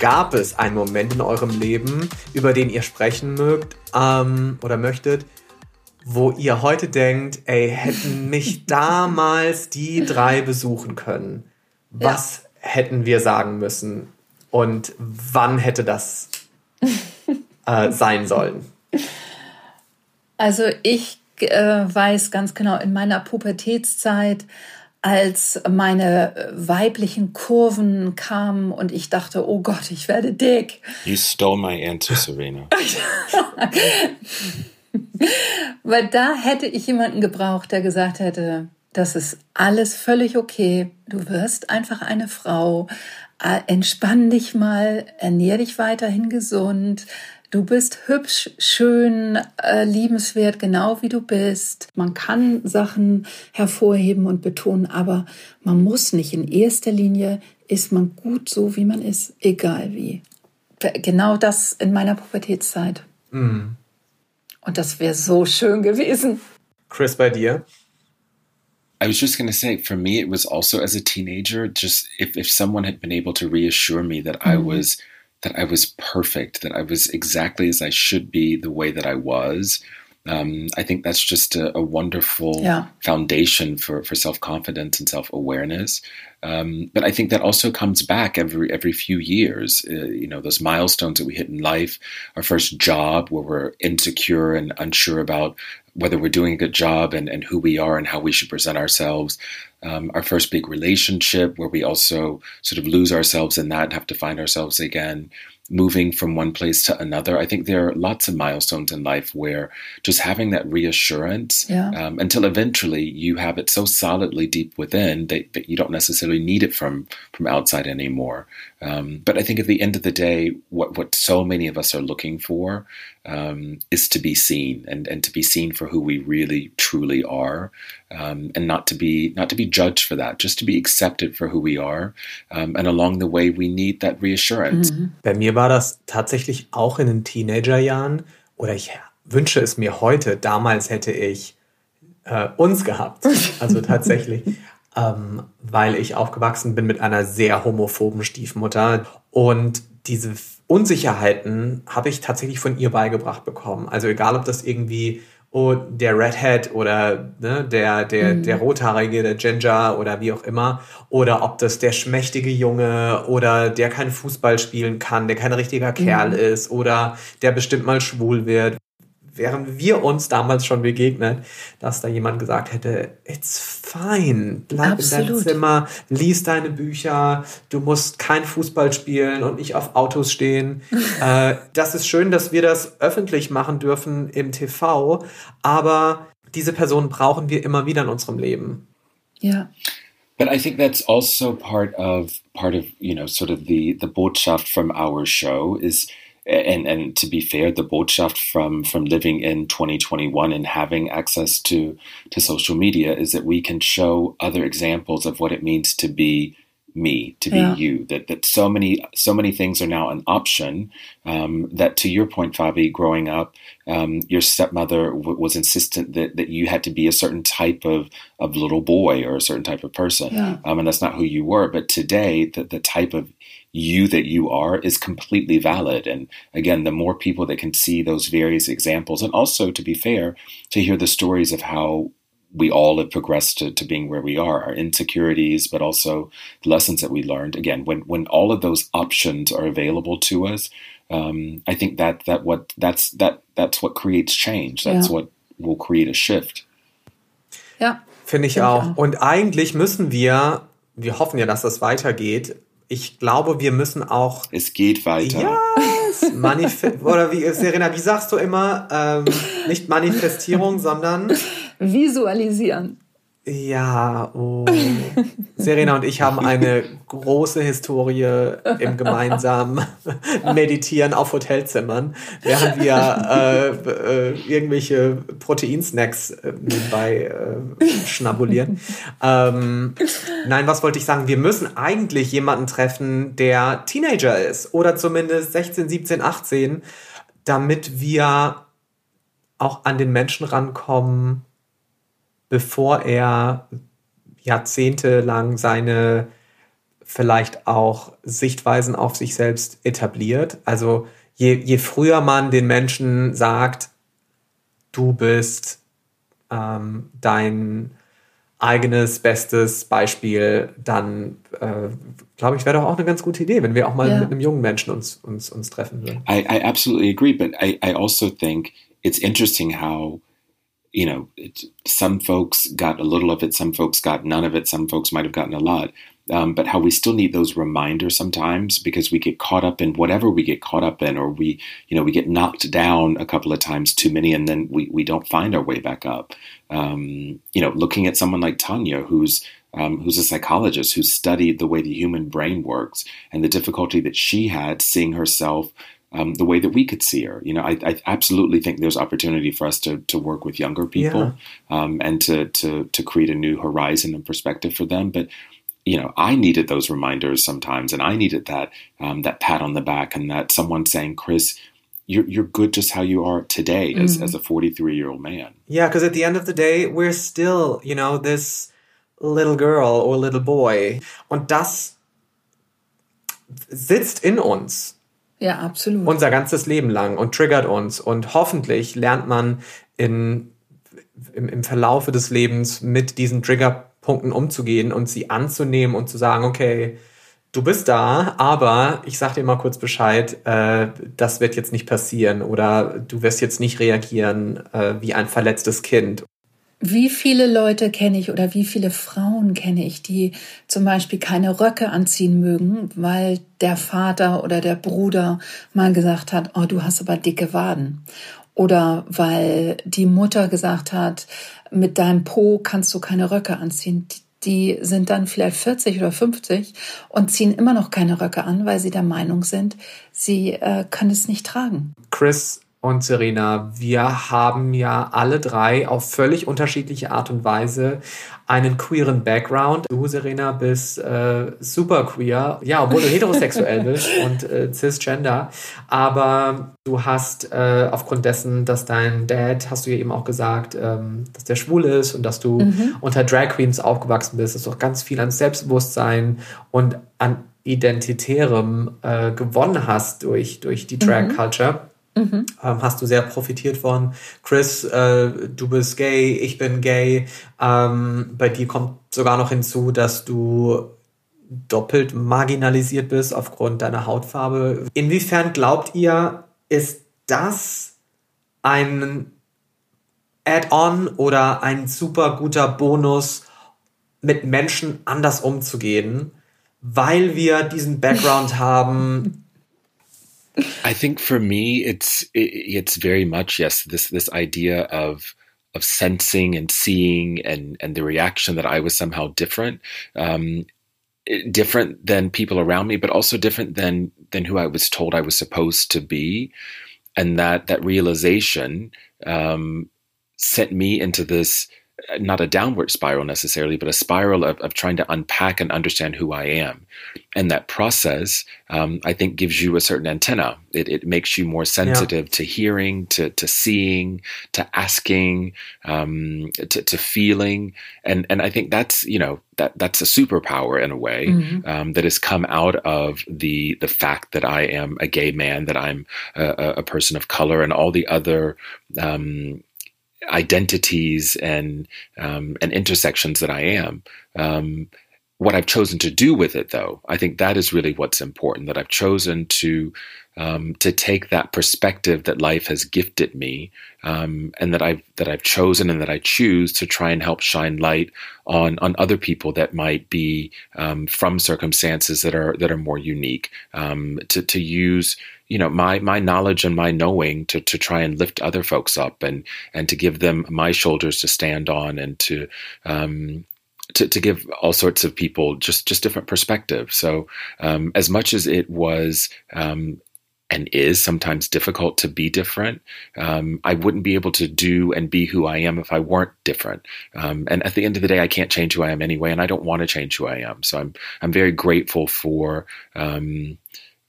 [SPEAKER 1] gab es einen Moment in eurem Leben, über den ihr sprechen mögt ähm, oder möchtet, wo ihr heute denkt, ey, hätten mich damals die drei besuchen können? Was ja. hätten wir sagen müssen? Und wann hätte das äh, sein sollen?
[SPEAKER 4] Also ich äh, weiß ganz genau, in meiner Pubertätszeit als meine weiblichen Kurven kamen und ich dachte, oh Gott, ich werde dick.
[SPEAKER 3] You stole my answer, Serena.
[SPEAKER 4] Weil da hätte ich jemanden gebraucht, der gesagt hätte, das ist alles völlig okay. Du wirst einfach eine Frau. Äh, entspann dich mal, ernähr dich weiterhin gesund, Du bist hübsch, schön, äh, liebenswert, genau wie du bist. Man kann Sachen hervorheben und betonen, aber man muss nicht. In erster Linie ist man gut so, wie man ist, egal wie. Genau das in meiner Pubertätszeit. Mm. Und das wäre so schön gewesen.
[SPEAKER 1] Chris, bei dir?
[SPEAKER 3] I was just going to say, for me, it was also as a teenager, just if, if someone had been able to reassure me that mm. I was that I was perfect, that I was exactly as I should be, the way that I was. Um, I think that's just a, a wonderful yeah. foundation for, for self confidence and self awareness. Um, but I think that also comes back every every few years. Uh, you know, those milestones that we hit in life, our first job where we're insecure and unsure about whether we're doing a good job and, and who we are and how we should present ourselves. Um, our first big relationship, where we also sort of lose ourselves in that and have to find ourselves again moving from one place to another. I think there are lots of milestones in life where just having that reassurance yeah. um, until eventually you have it so solidly deep within that, that you don't necessarily need it from from outside anymore. Um, but I think at the end of the day, what what so many of us are looking for um, is to be seen and, and to be seen for who we really truly are, um, and not to be not to be judged for that, just to be accepted for who we are. Um, and along the way, we need that reassurance.
[SPEAKER 1] Mhm. Bei mir war das tatsächlich auch in den Teenagerjahren, oder ich wünsche es mir heute. Damals hätte ich äh, uns gehabt, also tatsächlich. ähm, weil ich aufgewachsen bin mit einer sehr homophoben Stiefmutter und diese Unsicherheiten habe ich tatsächlich von ihr beigebracht bekommen. Also egal, ob das irgendwie oh, der Redhead oder ne, der, der, mhm. der Rothaarige, der Ginger oder wie auch immer, oder ob das der schmächtige Junge oder der kein Fußball spielen kann, der kein richtiger Kerl mhm. ist oder der bestimmt mal schwul wird wären wir uns damals schon begegnet, dass da jemand gesagt hätte, it's fine, bleib Absolut. in deinem Zimmer, lies deine Bücher, du musst kein Fußball spielen und nicht auf Autos stehen. äh, das ist schön, dass wir das öffentlich machen dürfen im TV, aber diese Person brauchen wir immer wieder in unserem Leben.
[SPEAKER 4] Ja.
[SPEAKER 3] But I think that's also part of part of you know sort of the the Botschaft from our show is and and to be fair, the Botschaft from from living in 2021 and having access to to social media is that we can show other examples of what it means to be me to be yeah. you that that so many so many things are now an option um, that to your point fabi growing up um, your stepmother w- was insistent that, that you had to be a certain type of, of little boy or a certain type of person yeah. um, and that's not who you were but today the, the type of you that you are is completely valid. And again, the more people that can see those various examples, and also to be fair, to hear the stories of how we all have progressed to, to being where we are, our insecurities, but also the lessons that we learned. Again, when when all of those options are available to us, um, I think that that what that's that that's what creates change. That's yeah. what will create a shift.
[SPEAKER 4] Ja.
[SPEAKER 1] Finde ich auch. Und eigentlich müssen wir, wir hoffen ja, dass das weitergeht, ich glaube, wir müssen auch.
[SPEAKER 3] Es geht weiter.
[SPEAKER 1] Ja, Manifest oder wie Serena, wie sagst du immer? Ähm, nicht Manifestierung, sondern
[SPEAKER 4] visualisieren.
[SPEAKER 1] Ja, oh. Serena und ich haben eine große Historie im gemeinsamen Meditieren auf Hotelzimmern, während wir äh, äh, irgendwelche Proteinsnacks äh, nebenbei äh, schnabulieren. Ähm, nein, was wollte ich sagen? Wir müssen eigentlich jemanden treffen, der Teenager ist oder zumindest 16, 17, 18, damit wir auch an den Menschen rankommen, bevor er jahrzehntelang seine vielleicht auch Sichtweisen auf sich selbst etabliert. Also je, je früher man den Menschen sagt, du bist ähm, dein eigenes bestes Beispiel, dann äh, glaube ich, wäre doch auch eine ganz gute Idee, wenn wir auch mal yeah. mit einem jungen Menschen uns, uns, uns treffen würden.
[SPEAKER 3] I, I absolutely agree, but I, I also think it's interesting how you know some folks got a little of it some folks got none of it some folks might have gotten a lot. Um, but how we still need those reminders sometimes because we get caught up in whatever we get caught up in or we you know we get knocked down a couple of times too many and then we, we don't find our way back up. Um, you know looking at someone like tanya who's um, who's a psychologist who studied the way the human brain works and the difficulty that she had seeing herself um, the way that we could see her. You know, I, I, absolutely think there's opportunity for us to to work with younger people yeah. um, and to to to create a new horizon and perspective for them. But you know, I needed those reminders sometimes, and I needed that um, that pat on the back and that someone saying, "Chris." You're, you're good just how you are today as, mm-hmm. as a 43 year old man.
[SPEAKER 1] Yeah, because at the end of the day, we're still, you know, this little girl or little boy. Und das sitzt in uns.
[SPEAKER 4] Ja, absolut.
[SPEAKER 1] Unser ganzes Leben lang und triggert uns. Und hoffentlich lernt man in, im, im Verlaufe des Lebens mit diesen Triggerpunkten umzugehen und sie anzunehmen und zu sagen, okay, du bist da, aber ich sag dir mal kurz Bescheid, äh, das wird jetzt nicht passieren oder du wirst jetzt nicht reagieren äh, wie ein verletztes Kind.
[SPEAKER 4] Wie viele Leute kenne ich oder wie viele Frauen kenne ich, die zum Beispiel keine Röcke anziehen mögen, weil der Vater oder der Bruder mal gesagt hat, oh, du hast aber dicke Waden. Oder weil die Mutter gesagt hat, mit deinem Po kannst du keine Röcke anziehen. Die sind dann vielleicht 40 oder 50 und ziehen immer noch keine Röcke an, weil sie der Meinung sind, sie äh, können es nicht tragen.
[SPEAKER 1] Chris und Serena, wir haben ja alle drei auf völlig unterschiedliche Art und Weise einen queeren Background. Du, Serena, bist äh, super queer, ja, obwohl du heterosexuell bist und äh, cisgender. Aber du hast äh, aufgrund dessen, dass dein Dad, hast du ja eben auch gesagt, ähm, dass der schwul ist und dass du mhm. unter Drag Queens aufgewachsen bist, dass du auch ganz viel an Selbstbewusstsein und an Identitärem äh, gewonnen hast durch, durch die Drag mhm. Culture. Mhm. Mhm. Ähm, hast du sehr profitiert von. Chris, äh, du bist gay, ich bin gay. Ähm, bei dir kommt sogar noch hinzu, dass du doppelt marginalisiert bist aufgrund deiner Hautfarbe. Inwiefern glaubt ihr, ist das ein Add-on oder ein super guter Bonus, mit Menschen anders umzugehen, weil wir diesen Background haben,
[SPEAKER 3] I think for me, it's it's very much yes this this idea of of sensing and seeing and and the reaction that I was somehow different, um, different than people around me, but also different than than who I was told I was supposed to be, and that that realization um, sent me into this not a downward spiral necessarily, but a spiral of, of trying to unpack and understand who I am. And that process, um, I think, gives you a certain antenna. It, it makes you more sensitive yeah. to hearing, to, to seeing, to asking, um, to, to feeling. And, and I think that's, you know, that that's a superpower in a way mm-hmm. um, that has come out of the the fact that I am a gay man, that I'm a, a person of color, and all the other um, identities and um, and intersections that I am. Um, what I've chosen to do with it, though, I think that is really what's important. That I've chosen to um, to take that perspective that life has gifted me, um, and that I've that I've chosen and that I choose to try and help shine light on on other people that might be um, from circumstances that are that are more unique. Um, to to use you know my my knowledge and my knowing to to try and lift other folks up and and to give them my shoulders to stand on and to um, to, to give all sorts of people just just different perspectives. So um, as much as it was um, and is sometimes difficult to be different. Um, I wouldn't be able to do and be who I am if I weren't different. Um, and at the end of the day, I can't change who I am anyway, and I don't want to change who I am. So I'm I'm very grateful for.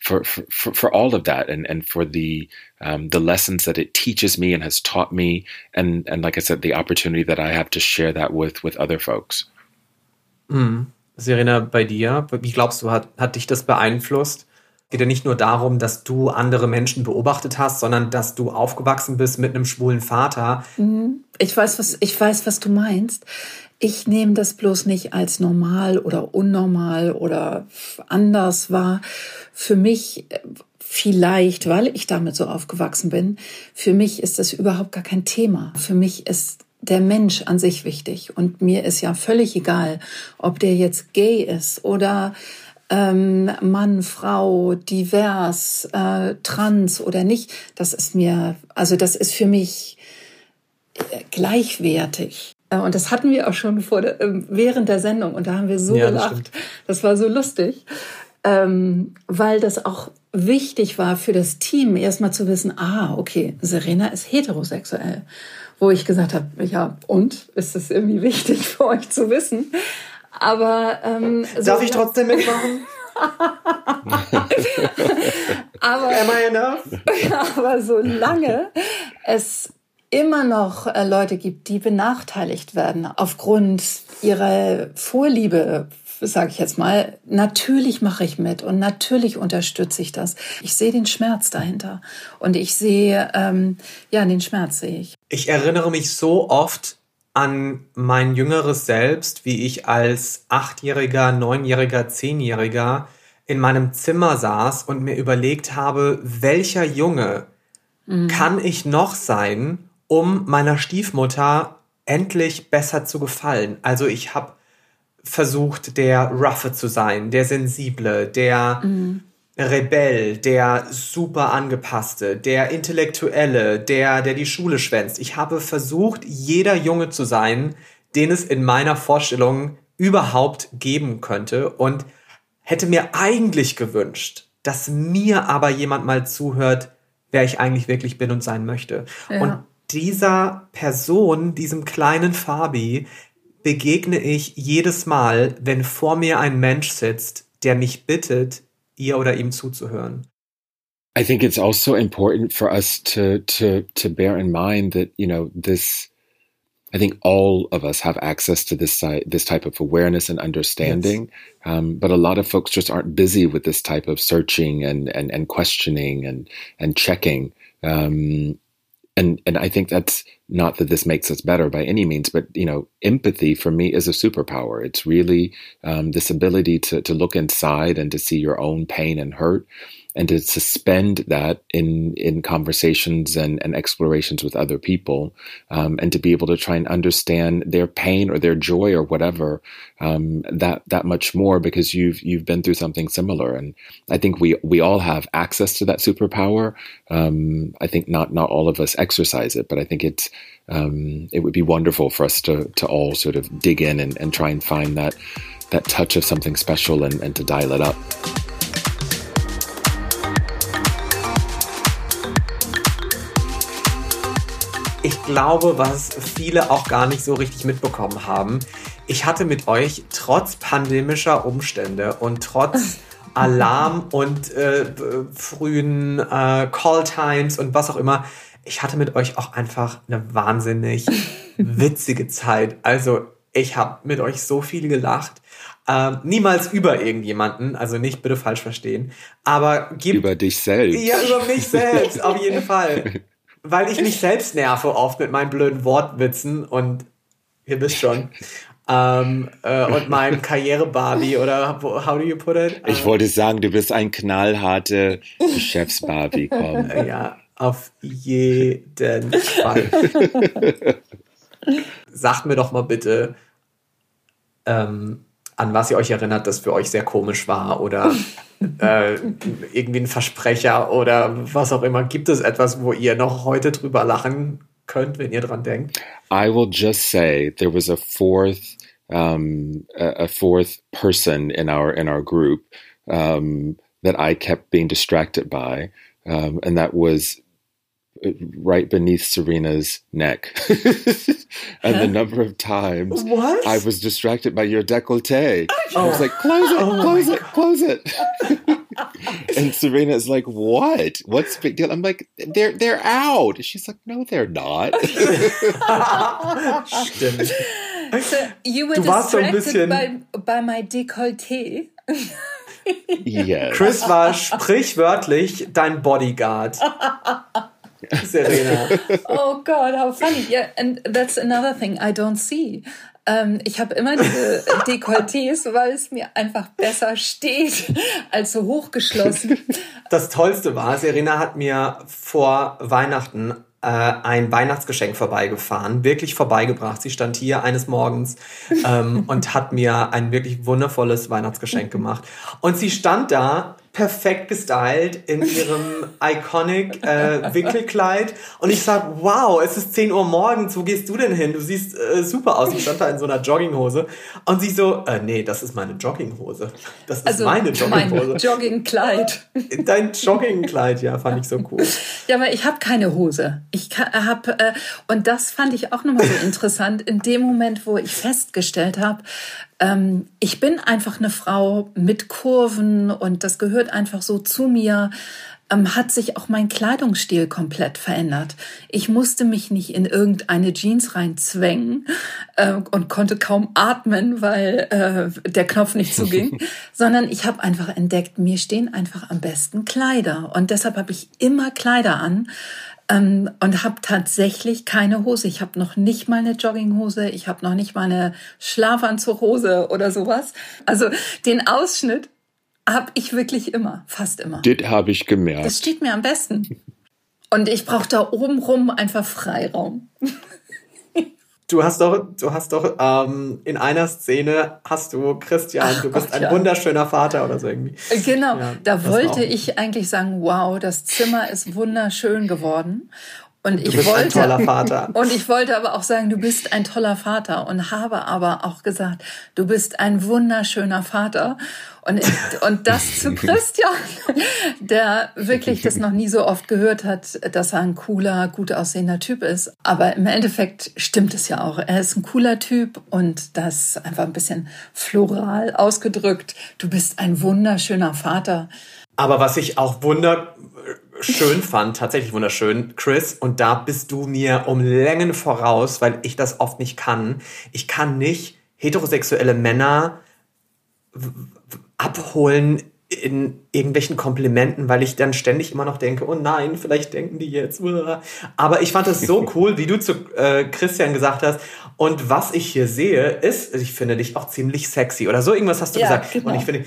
[SPEAKER 3] For, for, for all of that and, and for the um, the lessons that it teaches me and has taught me and and like I said the opportunity that I have to share that with with other folks.
[SPEAKER 1] Mm. Serena, bei dir, wie glaubst du, hat, hat dich das beeinflusst? Geht ja nicht nur darum, dass du andere Menschen beobachtet hast, sondern dass du aufgewachsen bist mit einem schwulen Vater.
[SPEAKER 4] Mhm. Ich weiß, was, ich weiß, was du meinst. Ich nehme das bloß nicht als normal oder unnormal oder anders wahr. Für mich vielleicht, weil ich damit so aufgewachsen bin, für mich ist das überhaupt gar kein Thema. Für mich ist der Mensch an sich wichtig. Und mir ist ja völlig egal, ob der jetzt gay ist oder ähm, Mann, Frau, divers, äh, trans oder nicht, das ist mir, also das ist für mich äh, gleichwertig. Äh, und das hatten wir auch schon vor der, äh, während der Sendung und da haben wir so ja, gelacht. Das, das, war so lustig, ähm, weil das auch wichtig war für das Team, erstmal zu wissen, ah, okay, Serena ist heterosexuell. Wo ich gesagt habe, ja, und ist das irgendwie wichtig für euch zu wissen? Aber ähm,
[SPEAKER 1] so darf ich trotzdem mitmachen?
[SPEAKER 4] aber, Am I enough? aber solange es immer noch äh, Leute gibt, die benachteiligt werden aufgrund ihrer Vorliebe, sage ich jetzt mal, natürlich mache ich mit und natürlich unterstütze ich das. Ich sehe den Schmerz dahinter und ich sehe, ähm, ja, den Schmerz sehe ich.
[SPEAKER 1] Ich erinnere mich so oft an mein jüngeres Selbst, wie ich als achtjähriger, neunjähriger, zehnjähriger in meinem Zimmer saß und mir überlegt habe, welcher Junge mhm. kann ich noch sein, um meiner Stiefmutter endlich besser zu gefallen. Also ich habe versucht, der Ruffe zu sein, der Sensible, der mhm. Rebell, der super angepasste, der Intellektuelle, der, der die Schule schwänzt. Ich habe versucht, jeder Junge zu sein, den es in meiner Vorstellung überhaupt geben könnte und hätte mir eigentlich gewünscht, dass mir aber jemand mal zuhört, wer ich eigentlich wirklich bin und sein möchte. Ja. Und dieser Person, diesem kleinen Fabi, begegne ich jedes Mal, wenn vor mir ein Mensch sitzt, der mich bittet, ihr oder ihm zuzuhören.
[SPEAKER 3] I think it's also important for us to to to bear in mind that you know this. I think all of us have access to this this type of awareness and understanding, yes. um, but a lot of folks just aren't busy with this type of searching and and, and questioning and and checking. Um, and and I think that's not that this makes us better by any means, but you know, empathy for me is a superpower. It's really um, this ability to to look inside and to see your own pain and hurt, and to suspend that in in conversations and, and explorations with other people, um, and to be able to try and understand their pain or their joy or whatever um, that that much more because you've you've been through something similar. And I think we we all have access to that superpower. Um, I think not not all of us exercise it, but I think it's um, it would be wonderful for us to to all sort of dig in and, and try and find that that touch of something special and, and to dial it up.
[SPEAKER 1] Ich glaube, was viele auch gar nicht so richtig mitbekommen haben. Ich hatte mit euch trotz pandemischer Umstände und trotz Alarm und äh, frühen äh, Call-Times und was auch immer, ich hatte mit euch auch einfach eine wahnsinnig witzige Zeit. Also ich habe mit euch so viel gelacht. Ähm, niemals über irgendjemanden, also nicht bitte falsch verstehen. Aber
[SPEAKER 3] gib, über dich selbst.
[SPEAKER 1] Ja, über mich selbst, auf jeden Fall. Weil ich mich selbst nerve oft mit meinen blöden Wortwitzen und ihr wisst schon. ähm, äh, und meinem Karriere-Barbie oder how do you put it?
[SPEAKER 3] Ich äh, wollte sagen, du bist ein knallharte Geschäfts-Barbie. Komm.
[SPEAKER 1] Ja, auf jeden Fall. Sagt mir doch mal bitte, ähm, an was ihr euch erinnert, das für euch sehr komisch war oder äh, irgendwie ein Versprecher oder was auch immer. Gibt es etwas, wo ihr noch heute drüber lachen könnt, wenn ihr dran denkt?
[SPEAKER 3] I will just say there was a fourth um, a, a, fourth person in our in our group um, that I kept being distracted by, um, and that was right beneath Serena's neck. and the number of times
[SPEAKER 1] what?
[SPEAKER 3] I was distracted by your décolleté. Oh. I was like, oh. close it, oh close it, close it. and Serena is like, what? What's the big deal? I'm like, they're they're out. She's like, no, they're not.
[SPEAKER 4] So you were distracted by, by my décolleté.
[SPEAKER 3] yes.
[SPEAKER 1] Chris war sprichwörtlich dein Bodyguard. Serena.
[SPEAKER 4] oh God, how funny. Yeah, and that's another thing I don't see. Ähm, ich habe immer diese Dekolletés, weil es mir einfach besser steht als so hochgeschlossen.
[SPEAKER 1] Das Tollste war, Serena hat mir vor Weihnachten äh, ein Weihnachtsgeschenk vorbeigefahren, wirklich vorbeigebracht. Sie stand hier eines Morgens ähm, und hat mir ein wirklich wundervolles Weihnachtsgeschenk gemacht. Und sie stand da perfekt gestylt in ihrem iconic äh, Wickelkleid. Und ich sag, wow, es ist 10 Uhr morgens, wo gehst du denn hin? Du siehst äh, super aus. Ich stand da in so einer Jogginghose. Und sie so, äh, nee, das ist meine Jogginghose. Das ist also meine Jogginghose.
[SPEAKER 4] Mein Joggingkleid.
[SPEAKER 1] Dein Joggingkleid, ja, fand ich so cool.
[SPEAKER 4] Ja, aber ich habe keine Hose. Ich habe, äh, und das fand ich auch nochmal so interessant, in dem Moment, wo ich festgestellt habe, ähm, ich bin einfach eine Frau mit Kurven und das gehört einfach so zu mir. Ähm, hat sich auch mein Kleidungsstil komplett verändert. Ich musste mich nicht in irgendeine Jeans reinzwängen äh, und konnte kaum atmen, weil äh, der Knopf nicht zuging, sondern ich habe einfach entdeckt, mir stehen einfach am besten Kleider und deshalb habe ich immer Kleider an, ähm, und habe tatsächlich keine Hose. Ich habe noch nicht mal eine Jogginghose, ich habe noch nicht mal eine Schlafanzughose oder sowas. Also den Ausschnitt habe ich wirklich immer, fast immer.
[SPEAKER 3] Das habe ich gemerkt.
[SPEAKER 4] Das steht mir am besten. Und ich brauche da oben rum einfach Freiraum.
[SPEAKER 1] Du hast doch, du hast doch ähm, in einer Szene hast du Christian, Ach du bist Gott, ein ja. wunderschöner Vater oder so irgendwie.
[SPEAKER 4] Äh, genau, ja, da wollte ich eigentlich sagen, wow, das Zimmer ist wunderschön geworden. Und
[SPEAKER 1] du
[SPEAKER 4] ich
[SPEAKER 1] bist
[SPEAKER 4] wollte,
[SPEAKER 1] ein toller Vater.
[SPEAKER 4] Und ich wollte aber auch sagen, du bist ein toller Vater und habe aber auch gesagt, du bist ein wunderschöner Vater. Und, und das zu Christian, der wirklich das noch nie so oft gehört hat, dass er ein cooler, gut aussehender Typ ist. Aber im Endeffekt stimmt es ja auch. Er ist ein cooler Typ und das einfach ein bisschen floral ausgedrückt. Du bist ein wunderschöner Vater.
[SPEAKER 1] Aber was ich auch wunderschön fand, tatsächlich wunderschön, Chris, und da bist du mir um Längen voraus, weil ich das oft nicht kann. Ich kann nicht heterosexuelle Männer abholen in irgendwelchen Komplimenten, weil ich dann ständig immer noch denke, oh nein, vielleicht denken die jetzt. Aber ich fand es so cool, wie du zu äh, Christian gesagt hast. Und was ich hier sehe, ist, ich finde dich auch ziemlich sexy oder so irgendwas hast du ja, gesagt. Genau. Und ich finde,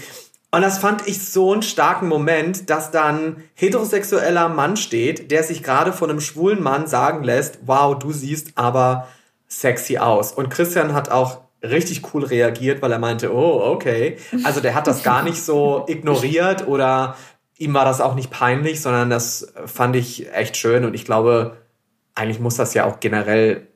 [SPEAKER 1] und das fand ich so einen starken Moment, dass dann heterosexueller Mann steht, der sich gerade von einem schwulen Mann sagen lässt, wow, du siehst aber sexy aus. Und Christian hat auch richtig cool reagiert, weil er meinte, oh, okay. Also der hat das gar nicht so ignoriert oder ihm war das auch nicht peinlich, sondern das fand ich echt schön und ich glaube, eigentlich muss das ja auch generell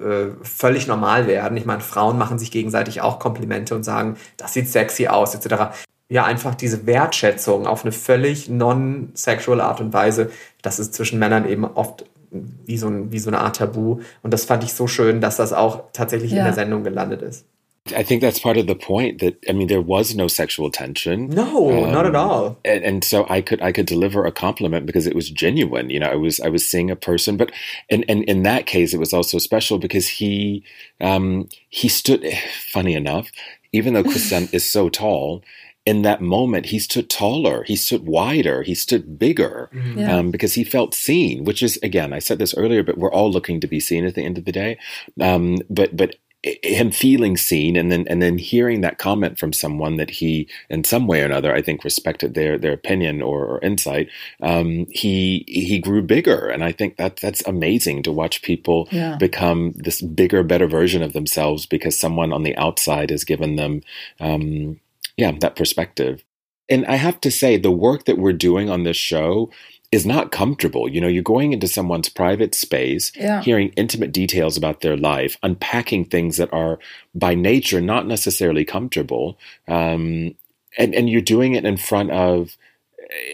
[SPEAKER 1] äh, völlig normal werden. Ich meine, Frauen machen sich gegenseitig auch Komplimente und sagen, das sieht sexy aus, etc. Ja, einfach diese Wertschätzung auf eine völlig non-sexual Art und Weise, das ist zwischen Männern eben oft wie so, ein, wie so eine Art Tabu. Und das fand ich so schön, dass das auch tatsächlich ja. in der Sendung gelandet ist.
[SPEAKER 3] I think that's part of the point that I mean there was no sexual tension.
[SPEAKER 1] No, um, not at all.
[SPEAKER 3] And, and, so I could I could deliver a compliment because it was genuine. You know, I was I was seeing a person, but and and in that case it was also special because he um he stood funny enough, even though Christian is so tall, in that moment, he stood taller, he stood wider, he stood bigger mm-hmm. yeah. um, because he felt seen. Which is again, I said this earlier, but we're all looking to be seen at the end of the day. Um, but but him feeling seen and then and then hearing that comment from someone that he in some way or another I think respected their their opinion or, or insight um, he he grew bigger and I think that that's amazing to watch people yeah. become this bigger better version of themselves because someone on the outside has given them um, yeah that perspective and I have to say the work that we're doing on this show is not comfortable. You know, you're going into someone's private space, yeah. hearing intimate details about their life, unpacking things that are by nature not necessarily comfortable, um, and and you're doing it in front of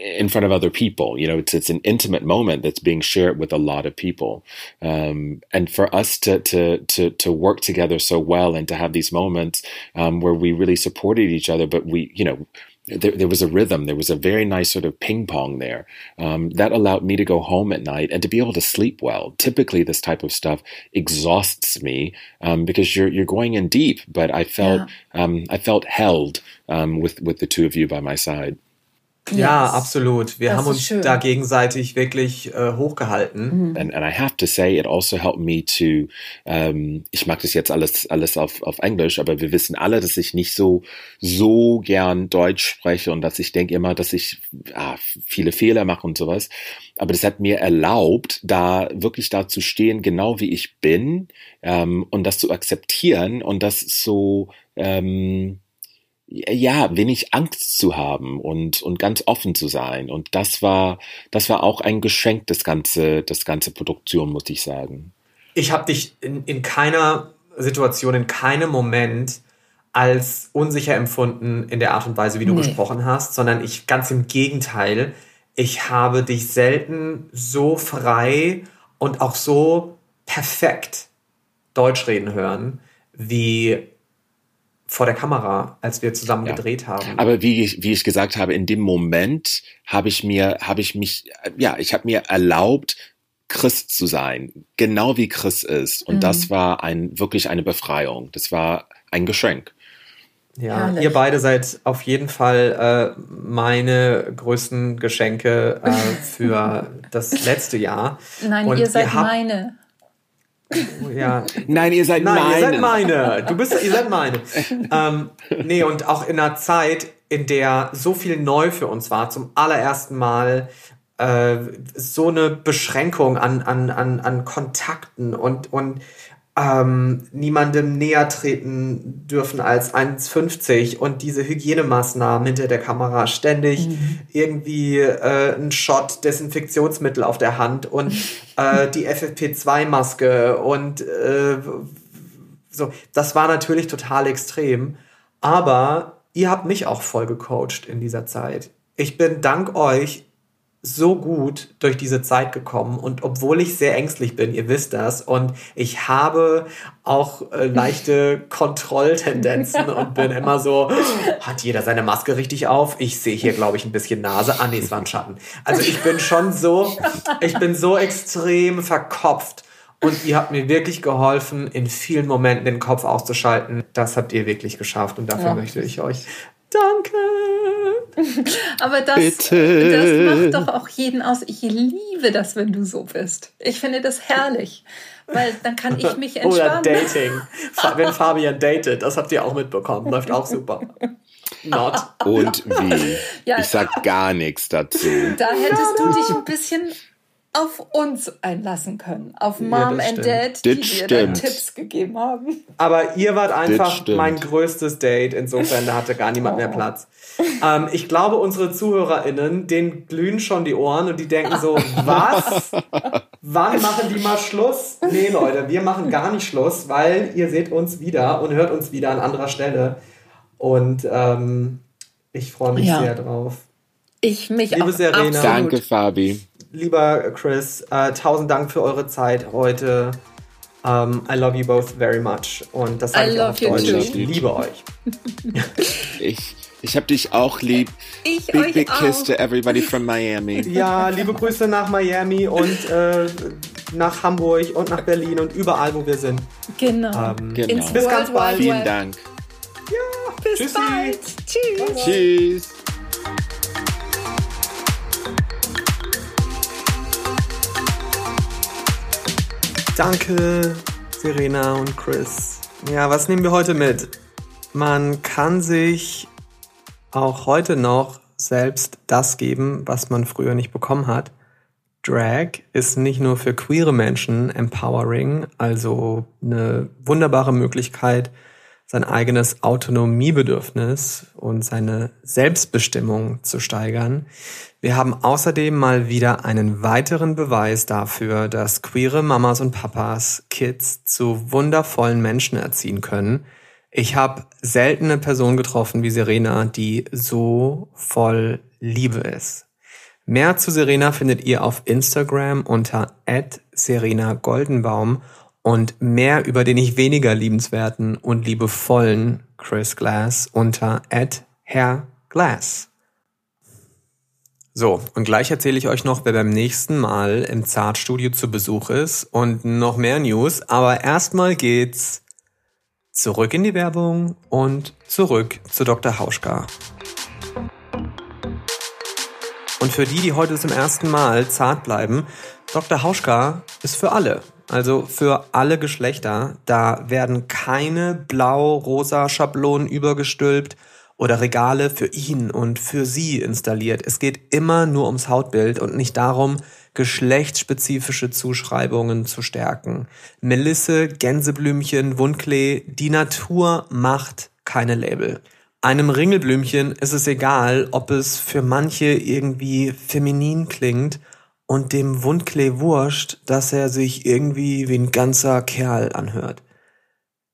[SPEAKER 3] in front of other people. You know, it's it's an intimate moment that's being shared with a lot of people, um, and for us to to to to work together so well and to have these moments um, where we really supported each other, but we you know there, there, was a rhythm. There was a very nice sort of ping pong there um, that allowed me to go home at night and to be able to sleep well. Typically, this type of stuff exhausts me um, because you're you're going in deep. But I felt yeah. um, I felt held um, with with the two of you by my side.
[SPEAKER 1] Ja, yes. absolut. Wir das haben uns schön. da gegenseitig wirklich äh, hochgehalten.
[SPEAKER 3] Mhm. And, and I have to say, it also helped me to, ähm, ich mag das jetzt alles, alles auf, auf Englisch, aber wir wissen alle, dass ich nicht so, so gern Deutsch spreche und dass ich denke immer, dass ich ah, viele Fehler mache und sowas. Aber das hat mir erlaubt, da wirklich da zu stehen, genau wie ich bin, ähm, und das zu akzeptieren und das so, ähm, ja, wenig Angst zu haben und, und ganz offen zu sein. Und das war, das war auch ein Geschenk, das ganze, das ganze Produktion, muss ich sagen.
[SPEAKER 1] Ich habe dich in, in keiner Situation, in keinem Moment als unsicher empfunden in der Art und Weise, wie du nee. gesprochen hast, sondern ich ganz im Gegenteil. Ich habe dich selten so frei und auch so perfekt Deutsch reden hören, wie vor der Kamera, als wir zusammen ja. gedreht haben.
[SPEAKER 3] Aber wie ich, wie ich gesagt habe, in dem Moment habe ich mir, habe ich mich, ja, ich habe mir erlaubt, Chris zu sein, genau wie Chris ist. Und mhm. das war ein, wirklich eine Befreiung. Das war ein Geschenk.
[SPEAKER 1] Ja, Herrlich. ihr beide seid auf jeden Fall äh, meine größten Geschenke äh, für das letzte Jahr.
[SPEAKER 4] Nein, Und ihr seid ihr meine.
[SPEAKER 1] Ja.
[SPEAKER 3] Nein, ihr seid
[SPEAKER 1] Nein,
[SPEAKER 3] meine.
[SPEAKER 1] ihr seid meine. Du bist, ihr seid meine. ähm, nee, und auch in einer Zeit, in der so viel neu für uns war, zum allerersten Mal äh, so eine Beschränkung an, an, an, an Kontakten und, und ähm, niemandem näher treten dürfen als 1,50 und diese Hygienemaßnahmen hinter der Kamera ständig mhm. irgendwie äh, ein Shot Desinfektionsmittel auf der Hand und äh, die FFP2-Maske und äh, so. Das war natürlich total extrem, aber ihr habt mich auch voll gecoacht in dieser Zeit. Ich bin dank euch so gut durch diese Zeit gekommen und obwohl ich sehr ängstlich bin, ihr wisst das, und ich habe auch äh, leichte Kontrolltendenzen und bin immer so, hat jeder seine Maske richtig auf? Ich sehe hier, glaube ich, ein bisschen Nase. Ah, nee, es war ein Schatten. Also ich bin schon so, ich bin so extrem verkopft. Und ihr habt mir wirklich geholfen, in vielen Momenten den Kopf auszuschalten. Das habt ihr wirklich geschafft und dafür ja. möchte ich euch danke.
[SPEAKER 4] Aber das, das macht doch auch jeden aus. Ich liebe das, wenn du so bist. Ich finde das herrlich, weil dann kann ich mich entspannen.
[SPEAKER 1] Oder Dating. wenn Fabian datet, das habt ihr auch mitbekommen. Läuft auch super. Not.
[SPEAKER 3] Und wie? Ja. Ich sag gar nichts dazu.
[SPEAKER 4] Da hättest du dich ein bisschen auf uns einlassen können, auf Mom ja, and Dad, die dir dann Tipps gegeben haben.
[SPEAKER 1] Aber ihr wart einfach mein größtes Date, insofern da hatte gar niemand oh. mehr Platz. Ähm, ich glaube, unsere ZuhörerInnen, denen glühen schon die Ohren und die denken so, was? Wann machen die mal Schluss? Nee, Leute, wir machen gar nicht Schluss, weil ihr seht uns wieder und hört uns wieder an anderer Stelle. Und ähm, ich freue mich ja. sehr drauf.
[SPEAKER 4] Ich mich Liebe
[SPEAKER 1] auch. Serena.
[SPEAKER 3] Danke, Fabi
[SPEAKER 1] lieber Chris, äh, tausend Dank für eure Zeit heute. Um, I love you both very much. Und das sage ich auch auf Deutsch. Ich liebe euch.
[SPEAKER 3] ich ich hab dich auch lieb.
[SPEAKER 4] Ich
[SPEAKER 3] big,
[SPEAKER 4] euch
[SPEAKER 3] big
[SPEAKER 4] auch.
[SPEAKER 3] kiss to everybody from Miami.
[SPEAKER 1] Ja, liebe Grüße nach Miami und äh, nach Hamburg und nach Berlin und überall, wo wir sind.
[SPEAKER 4] Genau.
[SPEAKER 3] Ähm, genau.
[SPEAKER 1] Bis ganz bald.
[SPEAKER 3] Vielen Dank.
[SPEAKER 4] Ja, bis Tschüssi. bald. Tschüss.
[SPEAKER 3] Tschüss.
[SPEAKER 1] Danke, Serena und Chris. Ja, was nehmen wir heute mit? Man kann sich auch heute noch selbst das geben, was man früher nicht bekommen hat. Drag ist nicht nur für queere Menschen empowering, also eine wunderbare Möglichkeit, sein eigenes Autonomiebedürfnis und seine Selbstbestimmung zu steigern. Wir haben außerdem mal wieder einen weiteren Beweis dafür, dass queere Mamas und Papas Kids zu wundervollen Menschen erziehen können. Ich habe selten eine Person getroffen wie Serena, die so voll Liebe ist. Mehr zu Serena findet ihr auf Instagram unter Serena Goldenbaum und mehr über den nicht weniger liebenswerten und liebevollen Chris Glass unter Herr Glass. So, und gleich erzähle ich euch noch, wer beim nächsten Mal im Zartstudio zu Besuch ist und noch mehr News. Aber erstmal geht's zurück in die Werbung und zurück zu Dr. Hauschka. Und für die, die heute zum ersten Mal zart bleiben, Dr. Hauschka ist für alle. Also für alle Geschlechter. Da werden keine blau-rosa Schablonen übergestülpt oder Regale für ihn und für sie installiert. Es geht immer nur ums Hautbild und nicht darum, geschlechtsspezifische Zuschreibungen zu stärken. Melisse, Gänseblümchen, Wundklee, die Natur macht keine Label. Einem Ringelblümchen ist es egal, ob es für manche irgendwie feminin klingt und dem Wundklee wurscht, dass er sich irgendwie wie ein ganzer Kerl anhört.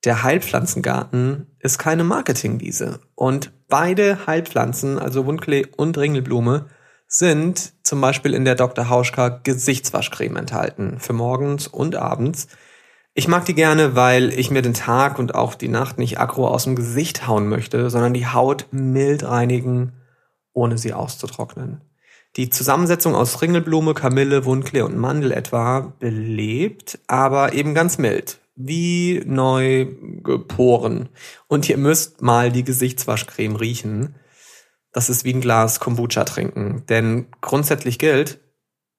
[SPEAKER 1] Der Heilpflanzengarten ist keine Marketingwiese und beide Heilpflanzen, also Wundklee und Ringelblume, sind zum Beispiel in der Dr. Hauschka Gesichtswaschcreme enthalten, für morgens und abends. Ich mag die gerne, weil ich mir den Tag und auch die Nacht nicht aggro aus dem Gesicht hauen möchte, sondern die Haut mild reinigen, ohne sie auszutrocknen. Die Zusammensetzung aus Ringelblume, Kamille, Wundklee und Mandel etwa belebt, aber eben ganz mild. Wie neu geporen. Und ihr müsst mal die Gesichtswaschcreme riechen. Das ist wie ein Glas Kombucha trinken. Denn grundsätzlich gilt,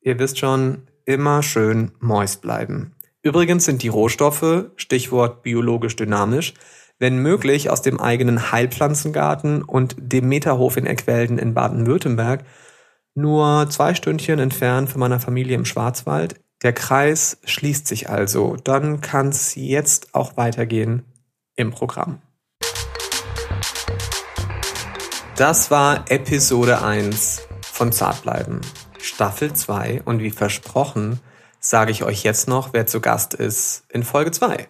[SPEAKER 1] ihr wisst schon, immer schön moist bleiben. Übrigens sind die Rohstoffe, Stichwort biologisch dynamisch, wenn möglich aus dem eigenen Heilpflanzengarten und dem Meterhof in Eckwelden in Baden-Württemberg nur zwei Stündchen entfernt von meiner Familie im Schwarzwald. Der Kreis schließt sich also. Dann kann es jetzt auch weitergehen im Programm. Das war Episode 1 von Zartbleiben, Staffel 2 und wie versprochen sage ich euch jetzt noch, wer zu Gast ist in Folge 2.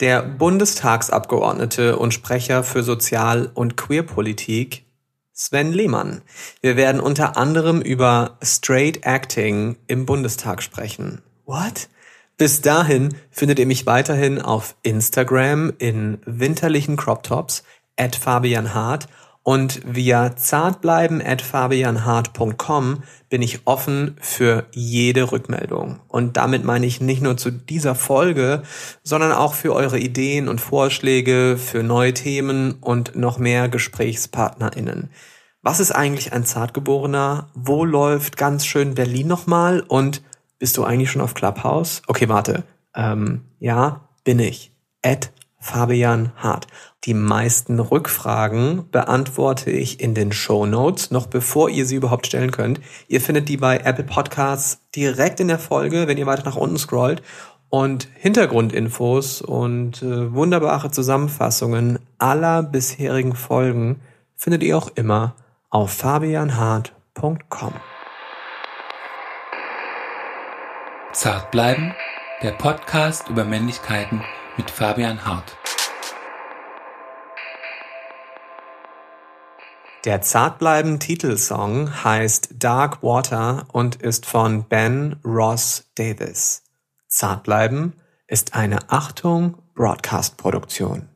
[SPEAKER 1] Der Bundestagsabgeordnete und Sprecher für Sozial- und Queerpolitik Sven Lehmann. Wir werden unter anderem über Straight Acting im Bundestag sprechen. What? Bis dahin findet ihr mich weiterhin auf Instagram in winterlichen Crop Tops at Fabian Hart und via zartbleiben at fabianhart.com bin ich offen für jede Rückmeldung. Und damit meine ich nicht nur zu dieser Folge, sondern auch für eure Ideen und Vorschläge, für neue Themen und noch mehr GesprächspartnerInnen. Was ist eigentlich ein Zartgeborener? Wo läuft ganz schön Berlin nochmal? Und bist du eigentlich schon auf Clubhouse? Okay, warte. Ähm, ja, bin ich. At Fabian Hart. Die meisten Rückfragen beantworte ich in den Show Notes, noch bevor ihr sie überhaupt stellen könnt. Ihr findet die bei Apple Podcasts direkt in der Folge, wenn ihr weiter nach unten scrollt. Und Hintergrundinfos und äh, wunderbare Zusammenfassungen aller bisherigen Folgen findet ihr auch immer auf fabianhart.com.
[SPEAKER 2] Zart bleiben, der Podcast über Männlichkeiten mit Fabian Hart.
[SPEAKER 1] Der Zartbleiben Titelsong heißt Dark Water und ist von Ben Ross Davis. Zartbleiben ist eine Achtung Broadcast Produktion.